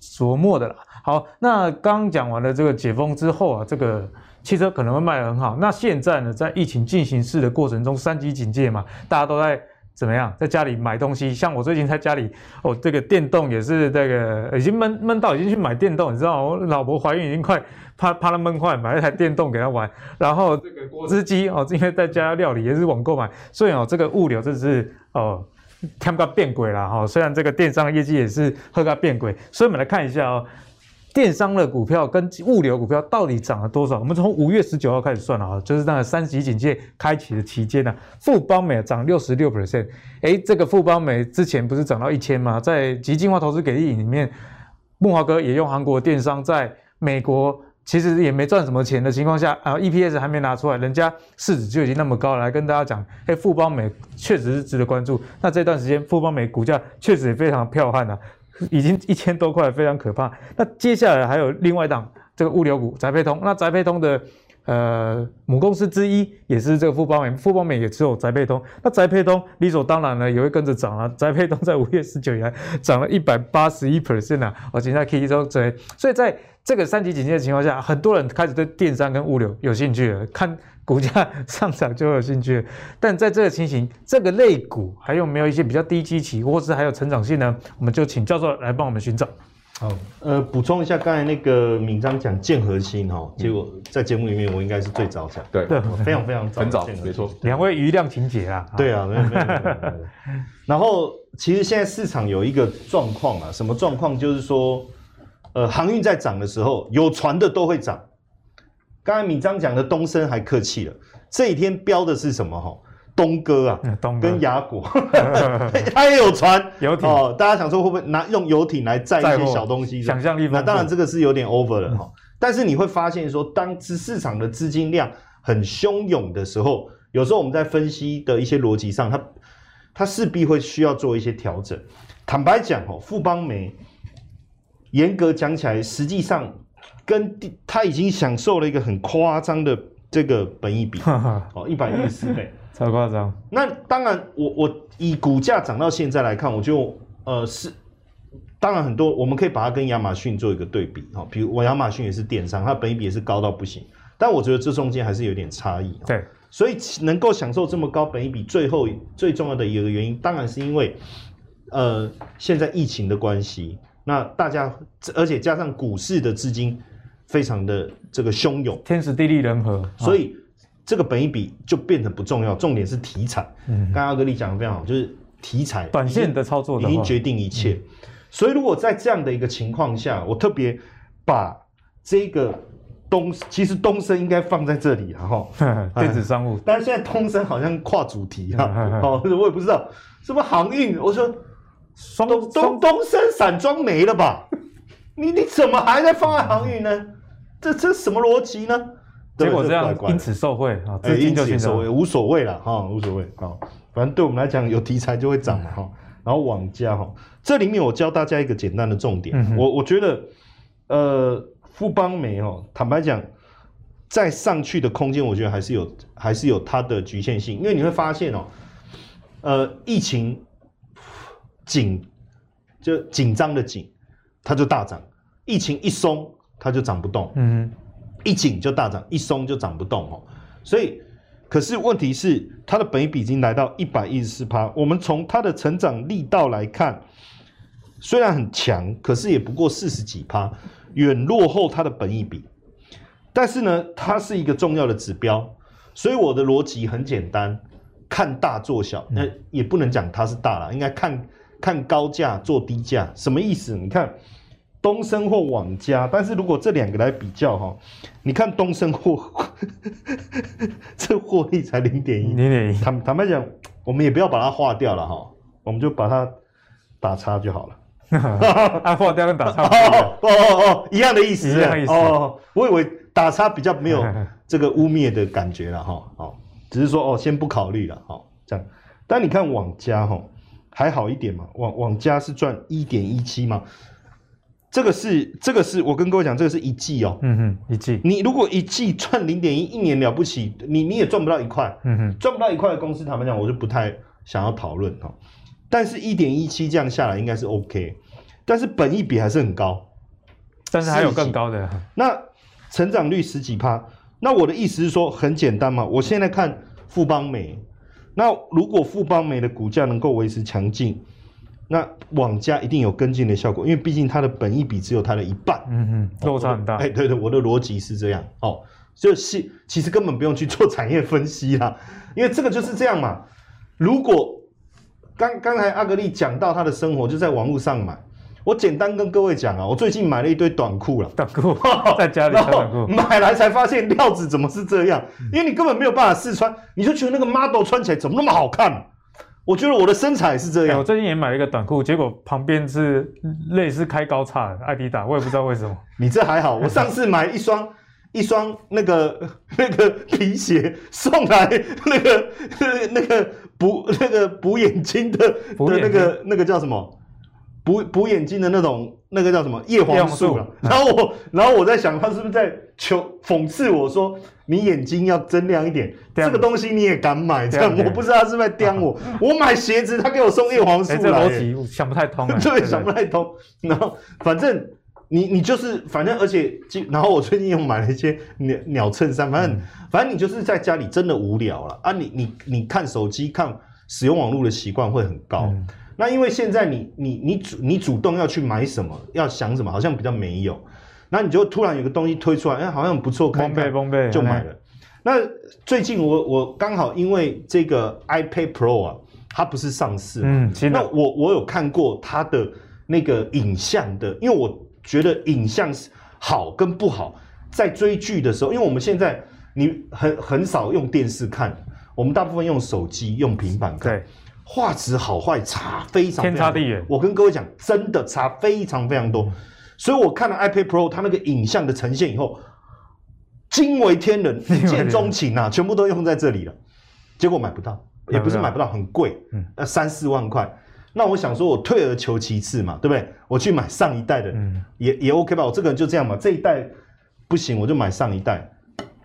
S1: 琢磨的啦。好，那刚讲完了这个解封之后啊，这个汽车可能会卖得很好。那现在呢，在疫情进行式的过程中，三级警戒嘛，大家都在。怎么样，在家里买东西？像我最近在家里，哦，这个电动也是这个已经闷闷到已经去买电动，你知道我老婆怀孕已经快怕怕她闷坏，买一台电动给她玩。然后这个果汁机哦，因为在家料理也是网购买，所以哦，这个物流这是哦，看不到变轨了哈。虽然这个电商业绩也是喝个变轨，所以我们来看一下哦。电商的股票跟物流股票到底涨了多少？我们从五月十九号开始算了啊，就是那个三级警戒开启的期间呢，富邦美涨六十六 percent。哎，这个富邦美之前不是涨到一千吗？在极进化投资给力里面，木华哥也用韩国电商在美国其实也没赚什么钱的情况下啊，EPS 还没拿出来，人家市值就已经那么高了，来跟大家讲，哎，富邦美确实是值得关注。那这段时间富邦美股价确实也非常彪悍啊。已经一千多块，非常可怕。那接下来还有另外一档这个物流股宅配通，那宅配通的呃母公司之一也是这个富邦美，富邦美也只有宅配通。那宅配通理所当然呢也会跟着涨啊。宅配通在五月十九日涨了一百八十一 percent 啊，我现在可以说这，所以在这个三级警戒的情况下，很多人开始对电商跟物流有兴趣了，看。股价上涨就有兴趣，但在这个情形，这个类股还有没有一些比较低基期，或是还有成长性呢？我们就请教授来帮我们寻找。
S2: 好，呃，补充一下，刚才那个敏章讲建核心哈，结果在节目里面我应该是最早讲，
S3: 对对，
S2: 非常非常早，
S3: 很早，没错。
S1: 两位余量情节啊，
S2: 对啊，没有没有。然后其实现在市场有一个状况啊，什么状况？就是说，呃，航运在涨的时候，有船的都会涨。刚才米章讲的东升还客气了，这一天标的是什么？哈，东哥啊，东哥跟雅果，他也有船
S1: 游艇
S2: 哦。大家想说会不会拿用游艇来载一些小东西？
S1: 想象力，
S2: 那当然这个是有点 over 了哈。嗯、但是你会发现说，当资市场的资金量很汹涌的时候，有时候我们在分析的一些逻辑上，它它势必会需要做一些调整。坦白讲，哦，富邦美严格讲起来，实际上。跟他已经享受了一个很夸张的这个本益比，哦，一百一十四倍，
S1: 超夸张。
S2: 那当然我，我我以股价涨到现在来看，我就呃是，当然很多我们可以把它跟亚马逊做一个对比，哈，比如我亚马逊也是电商，它本益比也是高到不行，但我觉得这中间还是有点差异。
S1: 对，
S2: 所以能够享受这么高本益比，最后最重要的一个原因，当然是因为呃现在疫情的关系，那大家而且加上股市的资金。非常的这个汹涌，
S1: 天时地利人和，
S2: 所以这个本一比就变得不重要，重点是题材。嗯，刚刚阿格力讲的非常好，就是题材，
S1: 短线的操作
S2: 已经决定一切。嗯、所以如果在这样的一个情况下，我特别把这个东，其实东升应该放在这里哈，
S1: 电子商务。
S2: 但是现在东升好像跨主题哈，哦，我也不知道是不是航运。我说双东东东升散装没了吧？你你怎么还在放在航运呢？这这什么逻辑呢？
S1: 结果这样，因此受贿啊，资金就受贿，
S2: 无所谓了哈，无所谓啊，反正对我们来讲，有题材就会涨嘛哈。然后网家哈，这里面我教大家一个简单的重点，我我觉得，呃，富邦煤哦，坦白讲，再上去的空间，我觉得还是有，还是有它的局限性，因为你会发现哦，呃，疫情紧就紧张的紧，它就大涨；疫情一松。它就涨不动，嗯，一紧就大涨，一松就涨不动哦。所以，可是问题是，它的本益比已经来到一百一十四趴。我们从它的成长力道来看，虽然很强，可是也不过四十几趴，远落后它的本益比。但是呢，它是一个重要的指标，所以我的逻辑很简单：看大做小。那也不能讲它是大了，应该看看高价做低价。什么意思？你看。东升或网家，但是如果这两个来比较哈，你看东升或 这获利才零点一，
S1: 零点一。
S2: 坦坦白讲，我们也不要把它划掉了哈，我们就把它打叉就好了。
S1: 啊，划掉跟打叉
S2: 哦哦哦哦，一样的意思，
S1: 一样的意思。
S2: 哦，我以为打叉比较没有这个污蔑的感觉了哈。哦，只是说哦，先不考虑了哈，这样。但你看网家哈，还好一点嘛，网网家是赚一点一七嘛。这个是这个是我跟各位讲，这个是一季哦，
S1: 嗯哼，一季。
S2: 你如果一季赚零点一，一年了不起，你你也赚不到一块，嗯哼，赚不到一块的公司，坦白讲，我就不太想要讨论哈。但是一点一七这样下来应该是 OK，但是本益比还是很高，
S1: 但是还有更高的。
S2: 那成长率十几趴，那我的意思是说很简单嘛，我现在看富邦美，那如果富邦美的股价能够维持强劲。那网家一定有跟进的效果，因为毕竟它的本益比只有它的一半，
S1: 嗯嗯，落差很大。
S2: 哎、欸，对对，我的逻辑是这样哦，就是其实根本不用去做产业分析啦，因为这个就是这样嘛。如果刚刚才阿格力讲到他的生活就在网络上买，我简单跟各位讲啊，我最近买了一堆短裤了，
S1: 短裤 在家里穿短裤，
S2: 买来才发现料子怎么是这样，因为你根本没有办法试穿，你就觉得那个 model 穿起来怎么那么好看。我觉得我的身材是这样。
S1: 我最近也买了一个短裤，结果旁边是类似开高叉的艾迪达，我也不知道为什么。
S2: 你这还好，我上次买一双 一双那个那个皮鞋送来，那个那个补那个补眼睛的的那个那个叫什么？补补眼睛的那种那个叫什么叶黄素了。然后我然后我在想，他是不是在求讽刺我说？你眼睛要睁亮一点，这个东西你也敢买？这样我不知道他是不是在刁我。我买鞋子，他给我送叶黄素来，这
S1: 逻辑想不太通。
S2: 对，想不太通。然后反正你你就是反正，而且然后我最近又买了一些鸟鸟衬衫，反正反正你就是在家里真的无聊了啊！你你你看手机看使用网络的习惯会很高。那因为现在你你你主你主动要去买什么，要想什么，好像比较没有。那你就突然有个东西推出来，哎，好像不错，看看就买了。那最近我我刚好因为这个 iPad Pro 啊，它不是上市嘛，嗯，那我我有看过它的那个影像的，因为我觉得影像是好跟不好，在追剧的时候，因为我们现在你很很少用电视看，我们大部分用手机用平板看，对，画质好坏差非常非常多，天差地远。我跟各位讲，真的差非常非常多。所以我看了 iPad Pro，它那个影像的呈现以后，惊为天人，一见钟情啊，全部都用在这里了。结果买不到，也不是买不到，很贵，嗯，呃三四万块。那我想说，我退而求其次嘛，对不对？我去买上一代的，嗯，也也 OK 吧。我这个人就这样嘛，这一代不行，我就买上一代，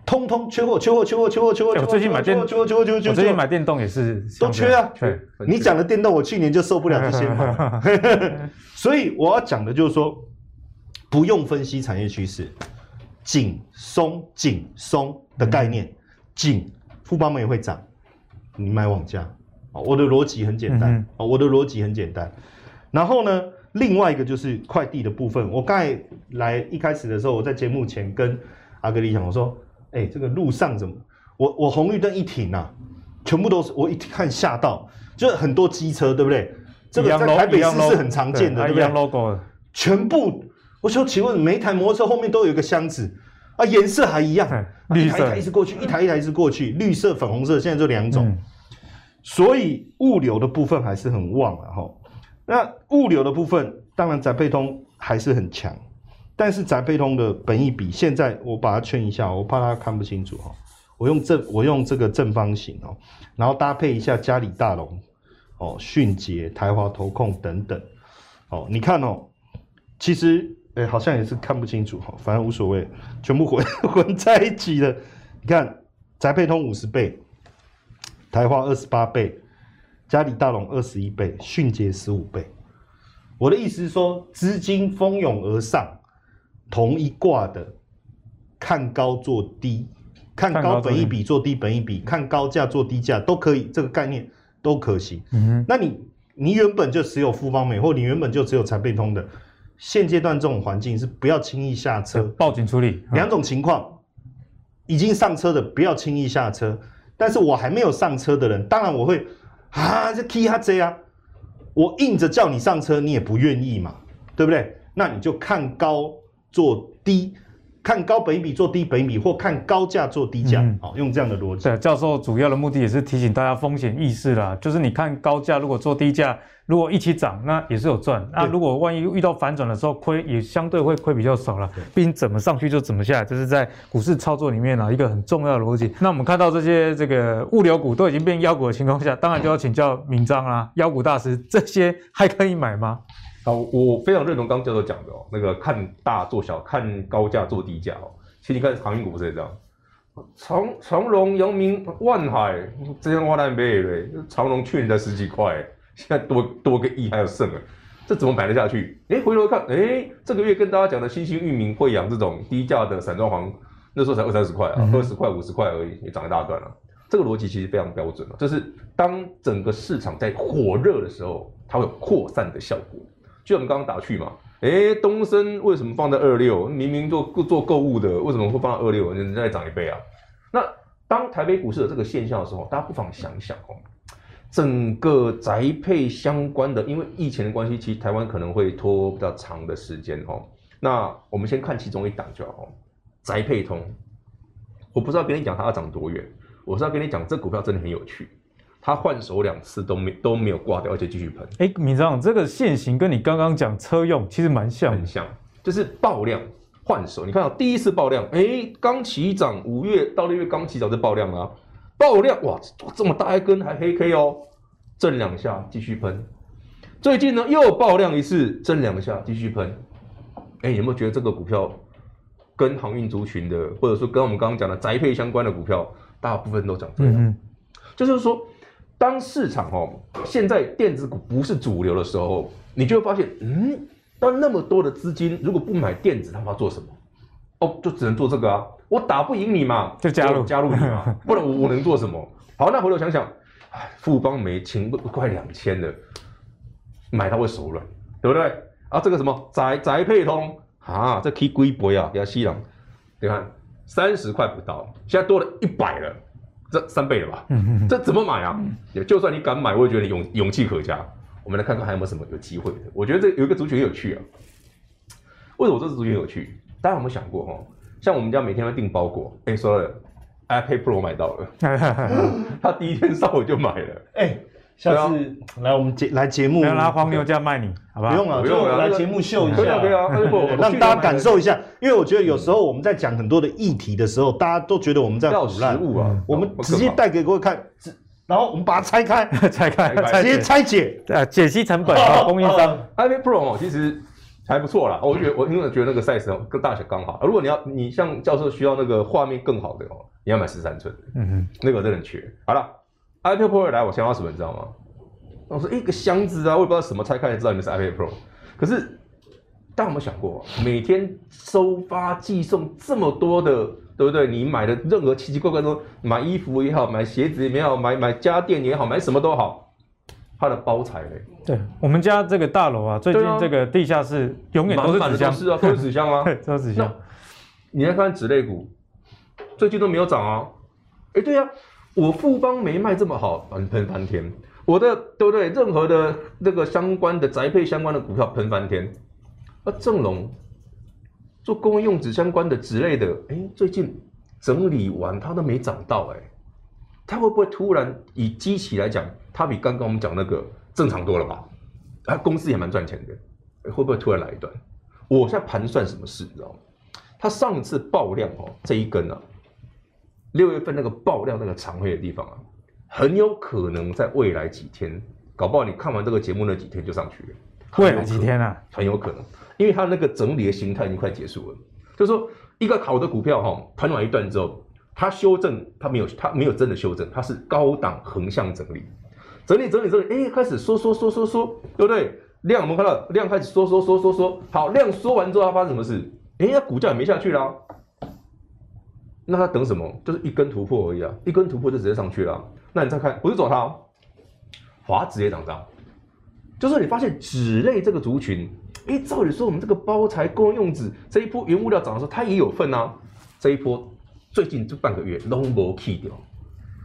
S2: 通通缺货，缺货，缺货，缺货，缺货。我最近买电，缺货，缺货，缺货，缺货。我最近买电动也是都缺啊。对，你讲的电动，我去年就受不了这些嘛。所以我要讲的就是说。不用分析产业趋势，紧松紧松的概念，紧富邦美会涨，你买网价，我的逻辑很简单，哦，我的逻辑很简单。然后呢，另外一个就是快递的部分，我刚才来一开始的时候，我在节目前跟阿格里讲，我说，哎、欸，这个路上怎么，我我红绿灯一停啊，全部都是我一看吓到，就是很多机车，对不对？这个在台北市是很常见的，对不对？logo 全部。我说，请问每一台摩托车后面都有一个箱子啊，颜色还一样，绿色，一台一直过去，一台一台一直过去，绿色、粉红色，现在就两种，所以物流的部分还是很旺了哈。那物流的部分，当然宅配通还是很强，但是宅配通的本益比，现在我把它圈一下，我怕大家看不清楚哈。我用正，我用这个正方形哦，然后搭配一下嘉里大龙哦、迅捷、台华投控等等哦，你看哦，其实。诶、好像也是看不清楚哈，反正无所谓，全部混 混在一起了。你看，宅配通五十倍，台华二十八倍，嘉里大龙二十一倍，迅捷十五倍。我的意思是说，资金蜂拥而上，同一挂的，看高做低，看高本一比做低本一比，看高价做低价都可以，这个概念都可行。嗯哼，那你你原本就只有富邦美，或你原本就只有财配通的。现阶段这种环境是不要轻易下车，
S1: 报警处理。
S2: 两种情况，已经上车的不要轻易下车，但是我还没有上车的人，当然我会啊，这 K 哈 J 啊，我硬着叫你上车，你也不愿意嘛，对不对？那你就看高做低。看高本益比做低本益比，或看高价做低价，好、嗯，用这样的逻辑。
S1: 对，教授主要的目的也是提醒大家风险意识啦，就是你看高价如果做低价，如果一起涨，那也是有赚。那如果万一遇到反转的时候，亏也相对会亏比较少了。毕竟怎么上去就怎么下来，这是在股市操作里面啊一个很重要的逻辑。那我们看到这些这个物流股都已经变妖股的情况下，当然就要请教明章啦，妖股大师，这些还可以买吗？
S3: 好，我非常认同刚刚教授讲的哦，那个看大做小，看高价做低价哦。其实你看航运股不是这样，长长荣、阳明、万海这些挖烂呗嘞。长荣去年才十几块，现在多多个亿还有剩啊，这怎么买得下去？哎，回头看，哎，这个月跟大家讲的新兴域名、惠阳这种低价的散装航，那时候才二三十块啊，二十块、五十块而已，也涨一大段了。这个逻辑其实非常标准了，就是当整个市场在火热的时候，它会有扩散的效果。就我们刚刚打趣嘛，哎，东森为什么放在二六？明明做做购物的，为什么会放在二六？人家再涨一倍啊！那当台北股市有这个现象的时候，大家不妨想一想哦，整个宅配相关的，因为疫情的关系，其实台湾可能会拖比较长的时间哦。那我们先看其中一档就好，宅配通。我不知道跟你讲它要涨多远，我是要跟你讲这股票真的很有趣。他换手两次都没都没有挂掉，而且继续喷。
S1: 哎，闵漳，这个线型跟你刚刚讲车用其实蛮像，
S3: 很像，就是爆量换手。你看到第一次爆量，哎，刚起涨，五月到六月刚起涨就爆量啊，爆量哇，这么大一根还黑 K 哦，震两下继续喷。最近呢又爆量一次，震两下继续喷。哎，有没有觉得这个股票跟航运族群的，或者说跟我们刚刚讲的宅配相关的股票，大部分都涨这样？嗯，就是说。当市场哦，现在电子股不是主流的时候，你就会发现，嗯，当那么多的资金如果不买电子，他们要做什么？哦，就只能做这个啊！我打不赢你嘛，
S1: 就加入
S3: 加入你嘛，不然我我能做什么？好，那回头想想，哎，富邦媒请快两千了，买它会手软，对不对？啊，这个什么宅宅配通啊，这可以贵不呀？给它吸了，你看三十块不到，现在多了一百了。这三倍了吧？这怎么买啊？就算你敢买，我也觉得你勇勇气可嘉。我们来看看还有没有什么有机会的。我觉得这有一个族群很有趣啊。为什么这个族群有趣？大家有没有想过哈？像我们家每天要订包裹，哎，说了，iPad Pro 买到了，他第一天上午就买了，哎。下次来我们节来节目，不
S1: 要拿黄牛价卖你，好不好？
S2: 不用了，不用了，来节目秀一下，让大家感受一下。因为我觉得有时候我们在讲很多的议题的时候，大家都觉得我们在唬烂啊。我们直接带给各位看，然后我们把它拆开，
S1: 拆开，
S2: 直接拆解，
S1: 呃，解析成本啊，供应商。
S3: iPad Pro 哦，其实还不错啦。我觉得我因为觉得那个 size 哦，跟大小刚好。如果你要你像教授需要那个画面更好的哦，你要买十三寸的，嗯哼，那个真的很缺。好了。iPad Pro 来，我想要什么，你知道吗？我说一个箱子啊，我也不知道什么，拆开才知道你们是 iPad Pro。可是大家有没有想过，每天收发寄送这么多的，对不对？你买的任何奇奇怪怪的，买衣服也好，买鞋子也好，买买家电也好，买什么都好，它的包材嘞？
S1: 对，我们家这个大楼啊，最近这个地下室永远都是纸箱，
S3: 是啊，都是纸箱啊，
S1: 都是纸箱。
S3: 你来看纸类股，最近都没有涨啊。哎，对呀。我富邦没卖这么好，喷喷翻天。我的对不对？任何的那个相关的宅配相关的股票喷翻天。啊，正隆做公用纸相关的之类的，哎，最近整理完它都没涨到，哎，它会不会突然以机器来讲，它比刚刚我们讲那个正常多了吧？啊，公司也蛮赚钱的，会不会突然来一段？我在盘算什么事，你知道吗？它上次爆量哦，这一根啊。六月份那个爆料那个长黑的地方啊，很有可能在未来几天，搞不好你看完这个节目那几天就上去了。
S1: 未来几天啊，
S3: 很有可能，因为它那个整理的形态已经快结束了。就是说，一个好的股票哈，盘完一段之后，它修正，它没有，它没有真的修正，它是高档横向整理，整理整理整理，哎，开始缩缩缩缩缩，对不对？量我们看到量开始缩缩缩缩缩，好，量缩完之后它发生什么事？哎，那股价也没下去啦。那他等什么？就是一根突破而已啊！一根突破就直接上去了。那你再看，不是走它，华纸也涨涨。就是你发现纸类这个族群，哎，照理说我们这个包材、公用纸这一波原物料涨的时候，它也有份啊。这一波最近这半个月拢无去掉。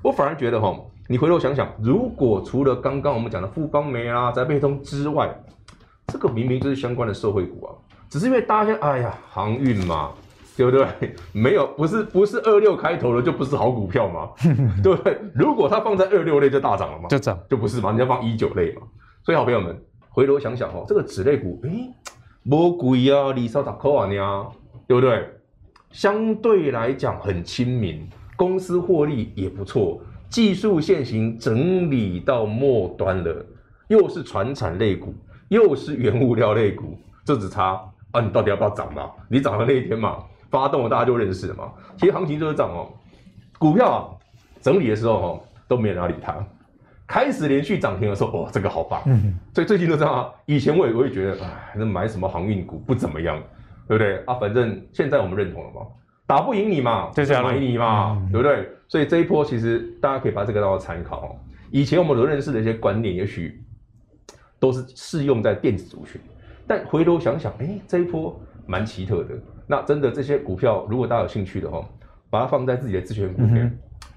S3: 我反而觉得哈，你回头想想，如果除了刚刚我们讲的富邦媒啊、宅配通之外，这个明明就是相关的社会股啊。只是因为大家哎呀，航运嘛，对不对？没有，不是不是二六开头的就不是好股票嘛，对不对？如果它放在二六类就大涨了嘛，
S1: 就涨
S3: 就不是嘛？你要放一九类嘛。所以好朋友们，回头想想哦，这个纸类股，哎，不贵啊，二三十块啊，对不对？相对来讲很亲民，公司获利也不错，技术线型整理到末端了，又是传产类股，又是原物料类股，这只差啊，你到底要不要涨嘛？你涨的那一天嘛，发动了大家就认识了嘛。其实行情就是涨哦，股票啊整理的时候哦，都没人要理它，开始连续涨停的时候，哇，这个好棒。嗯，所以最近都这样啊。以前我也我也觉得，哎，那买什么航运股不怎么样。对不对啊？反正现在我们认同了嘛，打不赢你嘛，就买你嘛，嗯、对不对？所以这一波其实大家可以把这个当做参考。哦以前我们所认识的一些观念，也许都是适用在电子族群，但回头想想，哎，这一波蛮奇特的。那真的这些股票，如果大家有兴趣的话，把它放在自己的自选股里，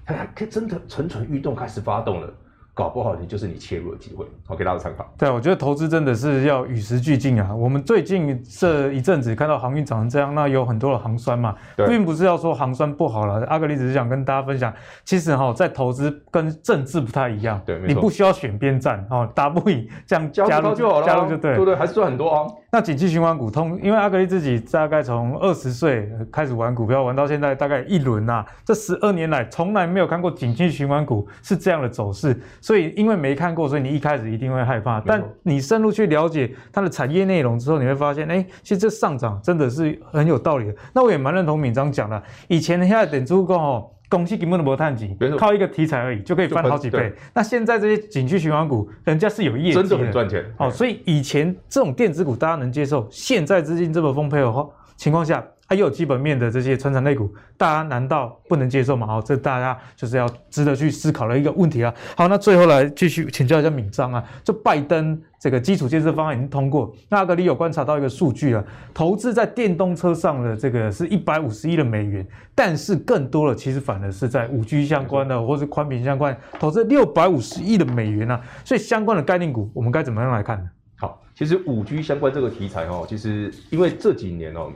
S3: 它还可以真的蠢蠢欲动，开始发动了。搞不好你就是你切入的机会，好，给大家参考。
S1: 对，我觉得投资真的是要与时俱进啊。我们最近这一阵子看到航运涨成这样，那有很多的航酸嘛，对。并不是要说航酸不好了。阿格里只是想跟大家分享，其实哈，在投资跟政治不太一样，
S3: 对，
S1: 你不需要选边站哦，打不赢这样加入
S3: 就好了，
S1: 加入就对，
S3: 对对，还是赚很多啊。
S1: 那景气循环股通，因为阿格力自己大概从二十岁开始玩股票，玩到现在大概一轮呐，这十二年来从来没有看过景气循环股是这样的走势，所以因为没看过，所以你一开始一定会害怕。但你深入去了解它的产业内容之后，你会发现，哎，其实这上涨真的是很有道理的。那我也蛮认同敏章讲的，以前现在等足够哦，公司根本都没探底，靠一个题材而已就可以翻好几倍。那现在这些景区循环股，人家是有业绩的，
S3: 真的很赚钱。
S1: 哦，所以以前这种电子股大家能接受，现在资金这么丰沛的话情况下。还有基本面的这些传产类股，大家难道不能接受吗？好，这大家就是要值得去思考的一个问题啊。好，那最后来继续请教一下敏章啊，就拜登这个基础建设方案已经通过，那阿格里有观察到一个数据啊，投资在电动车上的这个是一百五十亿的美元，但是更多的其实反而是在五 G 相关的或是宽频相关，投资六百五十亿的美元啊，所以相关的概念股我们该怎么样来看呢？
S3: 好，其实五 G 相关这个题材哦，其实因为这几年哦。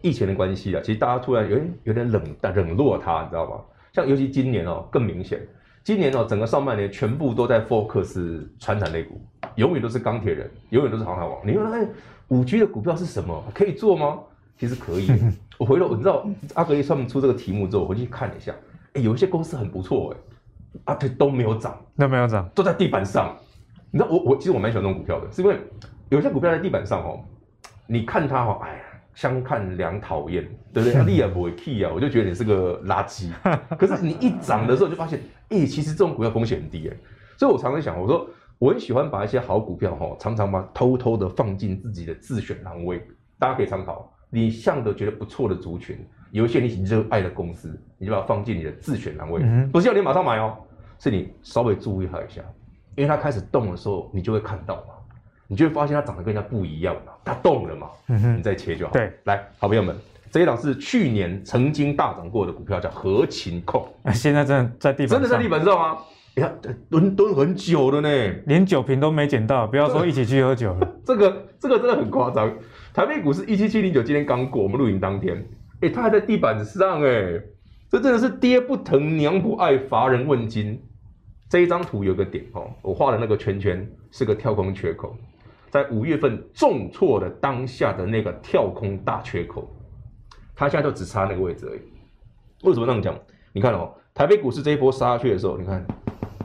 S3: 疫情的关系啊，其实大家突然有有点冷冷落它，你知道吗？像尤其今年哦更明显，今年哦整个上半年全部都在 focus 传产类股，永远都是钢铁人，永远都是航海王。你说哎，五 G 的股票是什么？可以做吗？其实可以。我回头我知道阿格力上面出这个题目之后，我回去看了一下，哎，有一些公司很不错哎，啊对，都没有涨，
S1: 都没有涨，
S3: 都在地板上。你知道我我其实我蛮喜欢这种股票的，是因为有些股票在地板上哦，你看它哦，哎呀。相看两讨厌，对不对？利 也不会 key 啊，我就觉得你是个垃圾。可是你一涨的时候，就发现，哎，其实这种股票风险很低，哎。所以我常常想，我说我很喜欢把一些好股票哈，常常把偷偷的放进自己的自选栏位，大家可以参考。你向的觉得不错的族群，有一些你热爱的公司，你就把它放进你的自选栏位，不是要你马上买哦，是你稍微注意它一下，因为它开始动的时候，你就会看到嘛。你就会发现它长得跟人家不一样嘛，它动了嘛，嗯、哼你再切就好。
S1: 对，
S3: 来，好朋友们，这一档是去年曾经大涨过的股票，叫合勤控。
S1: 现在真的在地板上，
S3: 真的在地板上吗？哎呀，蹲蹲很久了呢，
S1: 连酒瓶都没捡到，不要说一起去喝酒了。
S3: 这个这个真的很夸张。台北股市一七七零九，今天刚过，我们录影当天，哎，它还在地板上，哎，这真的是爹不疼娘不爱，乏人问津。这一张图有个点哦，我画的那个圈圈是个跳空缺口。在五月份重挫的当下的那个跳空大缺口，它现在就只差那个位置而已。为什么这样讲？你看哦，台北股市这一波杀下去的时候，你看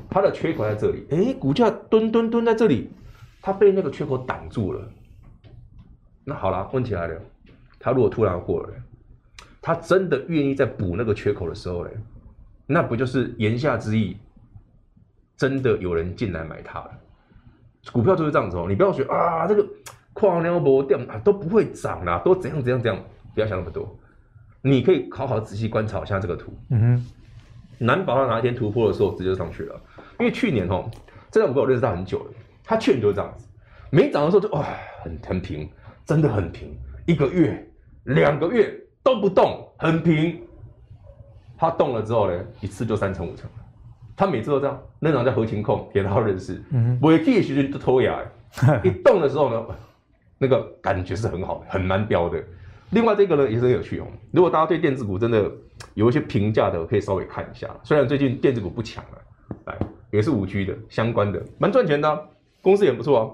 S3: 它的缺口在这里，哎，股价蹲蹲蹲在这里，它被那个缺口挡住了。那好了，问题来了，它如果突然过了，它真的愿意再补那个缺口的时候呢，那不就是言下之意，真的有人进来买它了？股票就是这样子哦，你不要觉得啊，这个矿量波掉啊都不会涨啦，都怎样怎样怎样，不要想那么多。你可以好好仔细观察一下这个图，嗯哼，难保它哪一天突破的时候直接上去了。因为去年哦，这张股票我认识它很久了，它去年就是这样子，没涨的时候就哇很很平，真的很平，一个月、两个月都不动，很平。它动了之后呢，一次就三成五成。他每次都这样，那种叫合情控，给他认识。嗯，尾气其实都脱牙，一动的时候呢，那个感觉是很好的，很难标的。另外这个呢也是很有趣哦。如果大家对电子股真的有一些评价的，可以稍微看一下。虽然最近电子股不强了，来也是五 G 的相关的，蛮赚钱的啊，公司也不错啊。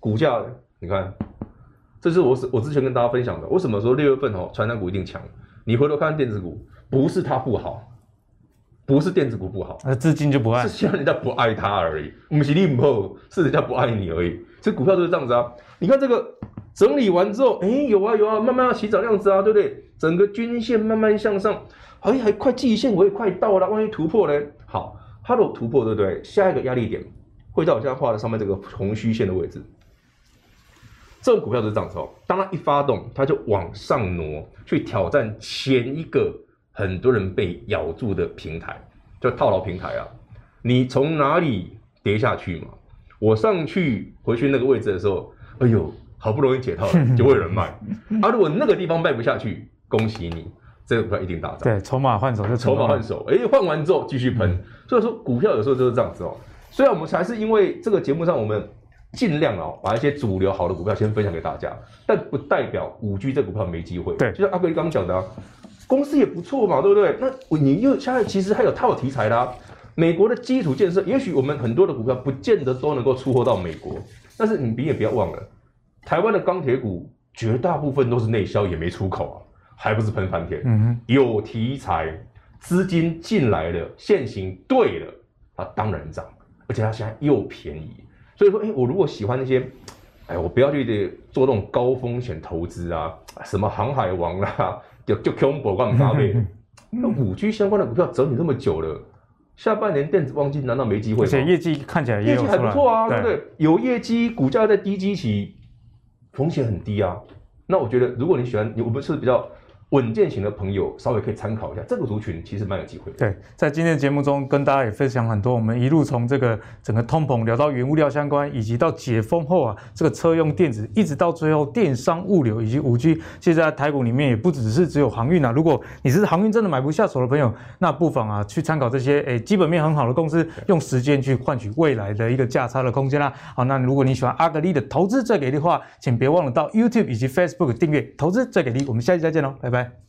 S3: 股价你看，这是我我之前跟大家分享的。为什么说六月份哦，传产股一定强？你回头看电子股，不是它不好，不是电子股不好，
S1: 那资金就不爱，
S3: 是现在人家不爱它而已。不是你不好，是人家不爱你而已。这股票就是这样子啊。你看这个整理完之后，哎，有啊有啊，慢慢要起涨样子啊，对不对？整个均线慢慢向上，哎，还快季线我也快到了，万一突破呢？好，它的突破，对不对？下一个压力点会在我现在画的上面这个红虚线的位置。这种股票就是这样子哦，当它一发动，它就往上挪，去挑战前一个很多人被咬住的平台，就套牢平台啊。你从哪里跌下去嘛？我上去回去那个位置的时候，哎呦，好不容易解套了，就会有人卖。啊，如果那个地方卖不下去，恭喜你，这个股票一定大涨。
S1: 对，筹码换手就
S3: 筹码换手，哎，换完之后继续喷。嗯。所以说，股票有时候就是这样子哦。虽然我们还是因为这个节目上我们。尽量哦，把一些主流好的股票先分享给大家，但不代表五 G 这股票没机会。
S1: 对，
S3: 就像阿哥刚刚讲的，啊，公司也不错嘛，对不对？那你又现在其实还有套题材啦，啊，美国的基础建设，也许我们很多的股票不见得都能够出货到美国，但是你也不要忘了，台湾的钢铁股绝大部分都是内销，也没出口啊，还不是喷翻天？嗯哼，有题材，资金进来了，现行对了，它当然涨，而且它现在又便宜。所以说，哎，我如果喜欢那些，哎，我不要去得做那种高风险投资啊，什么航海王啊，就就 combo 干嘛的？那五 G 相关的股票整理那么久了，下半年电子旺季难道没机会吗？
S1: 而且业绩看起来
S3: 业绩还不错啊，对不对？有业绩，股价在低基期，风险很低啊。那我觉得，如果你喜欢，我们是比较。稳健型的朋友稍微可以参考一下，这个族群其实蛮有机会。
S1: 对，在今天的节目中跟大家也分享很多，我们一路从这个整个通膨聊到原物料相关，以及到解封后啊，这个车用电子，一直到最后电商物流以及五 G，其实在台股里面也不只是只有航运啊。如果你是航运真的买不下手的朋友，那不妨啊去参考这些诶基本面很好的公司，用时间去换取未来的一个价差的空间啦。好，那如果你喜欢阿格力的投资最给力的话，请别忘了到 YouTube 以及 Facebook 订阅投资最给力。我们下期再见喽，拜拜拜。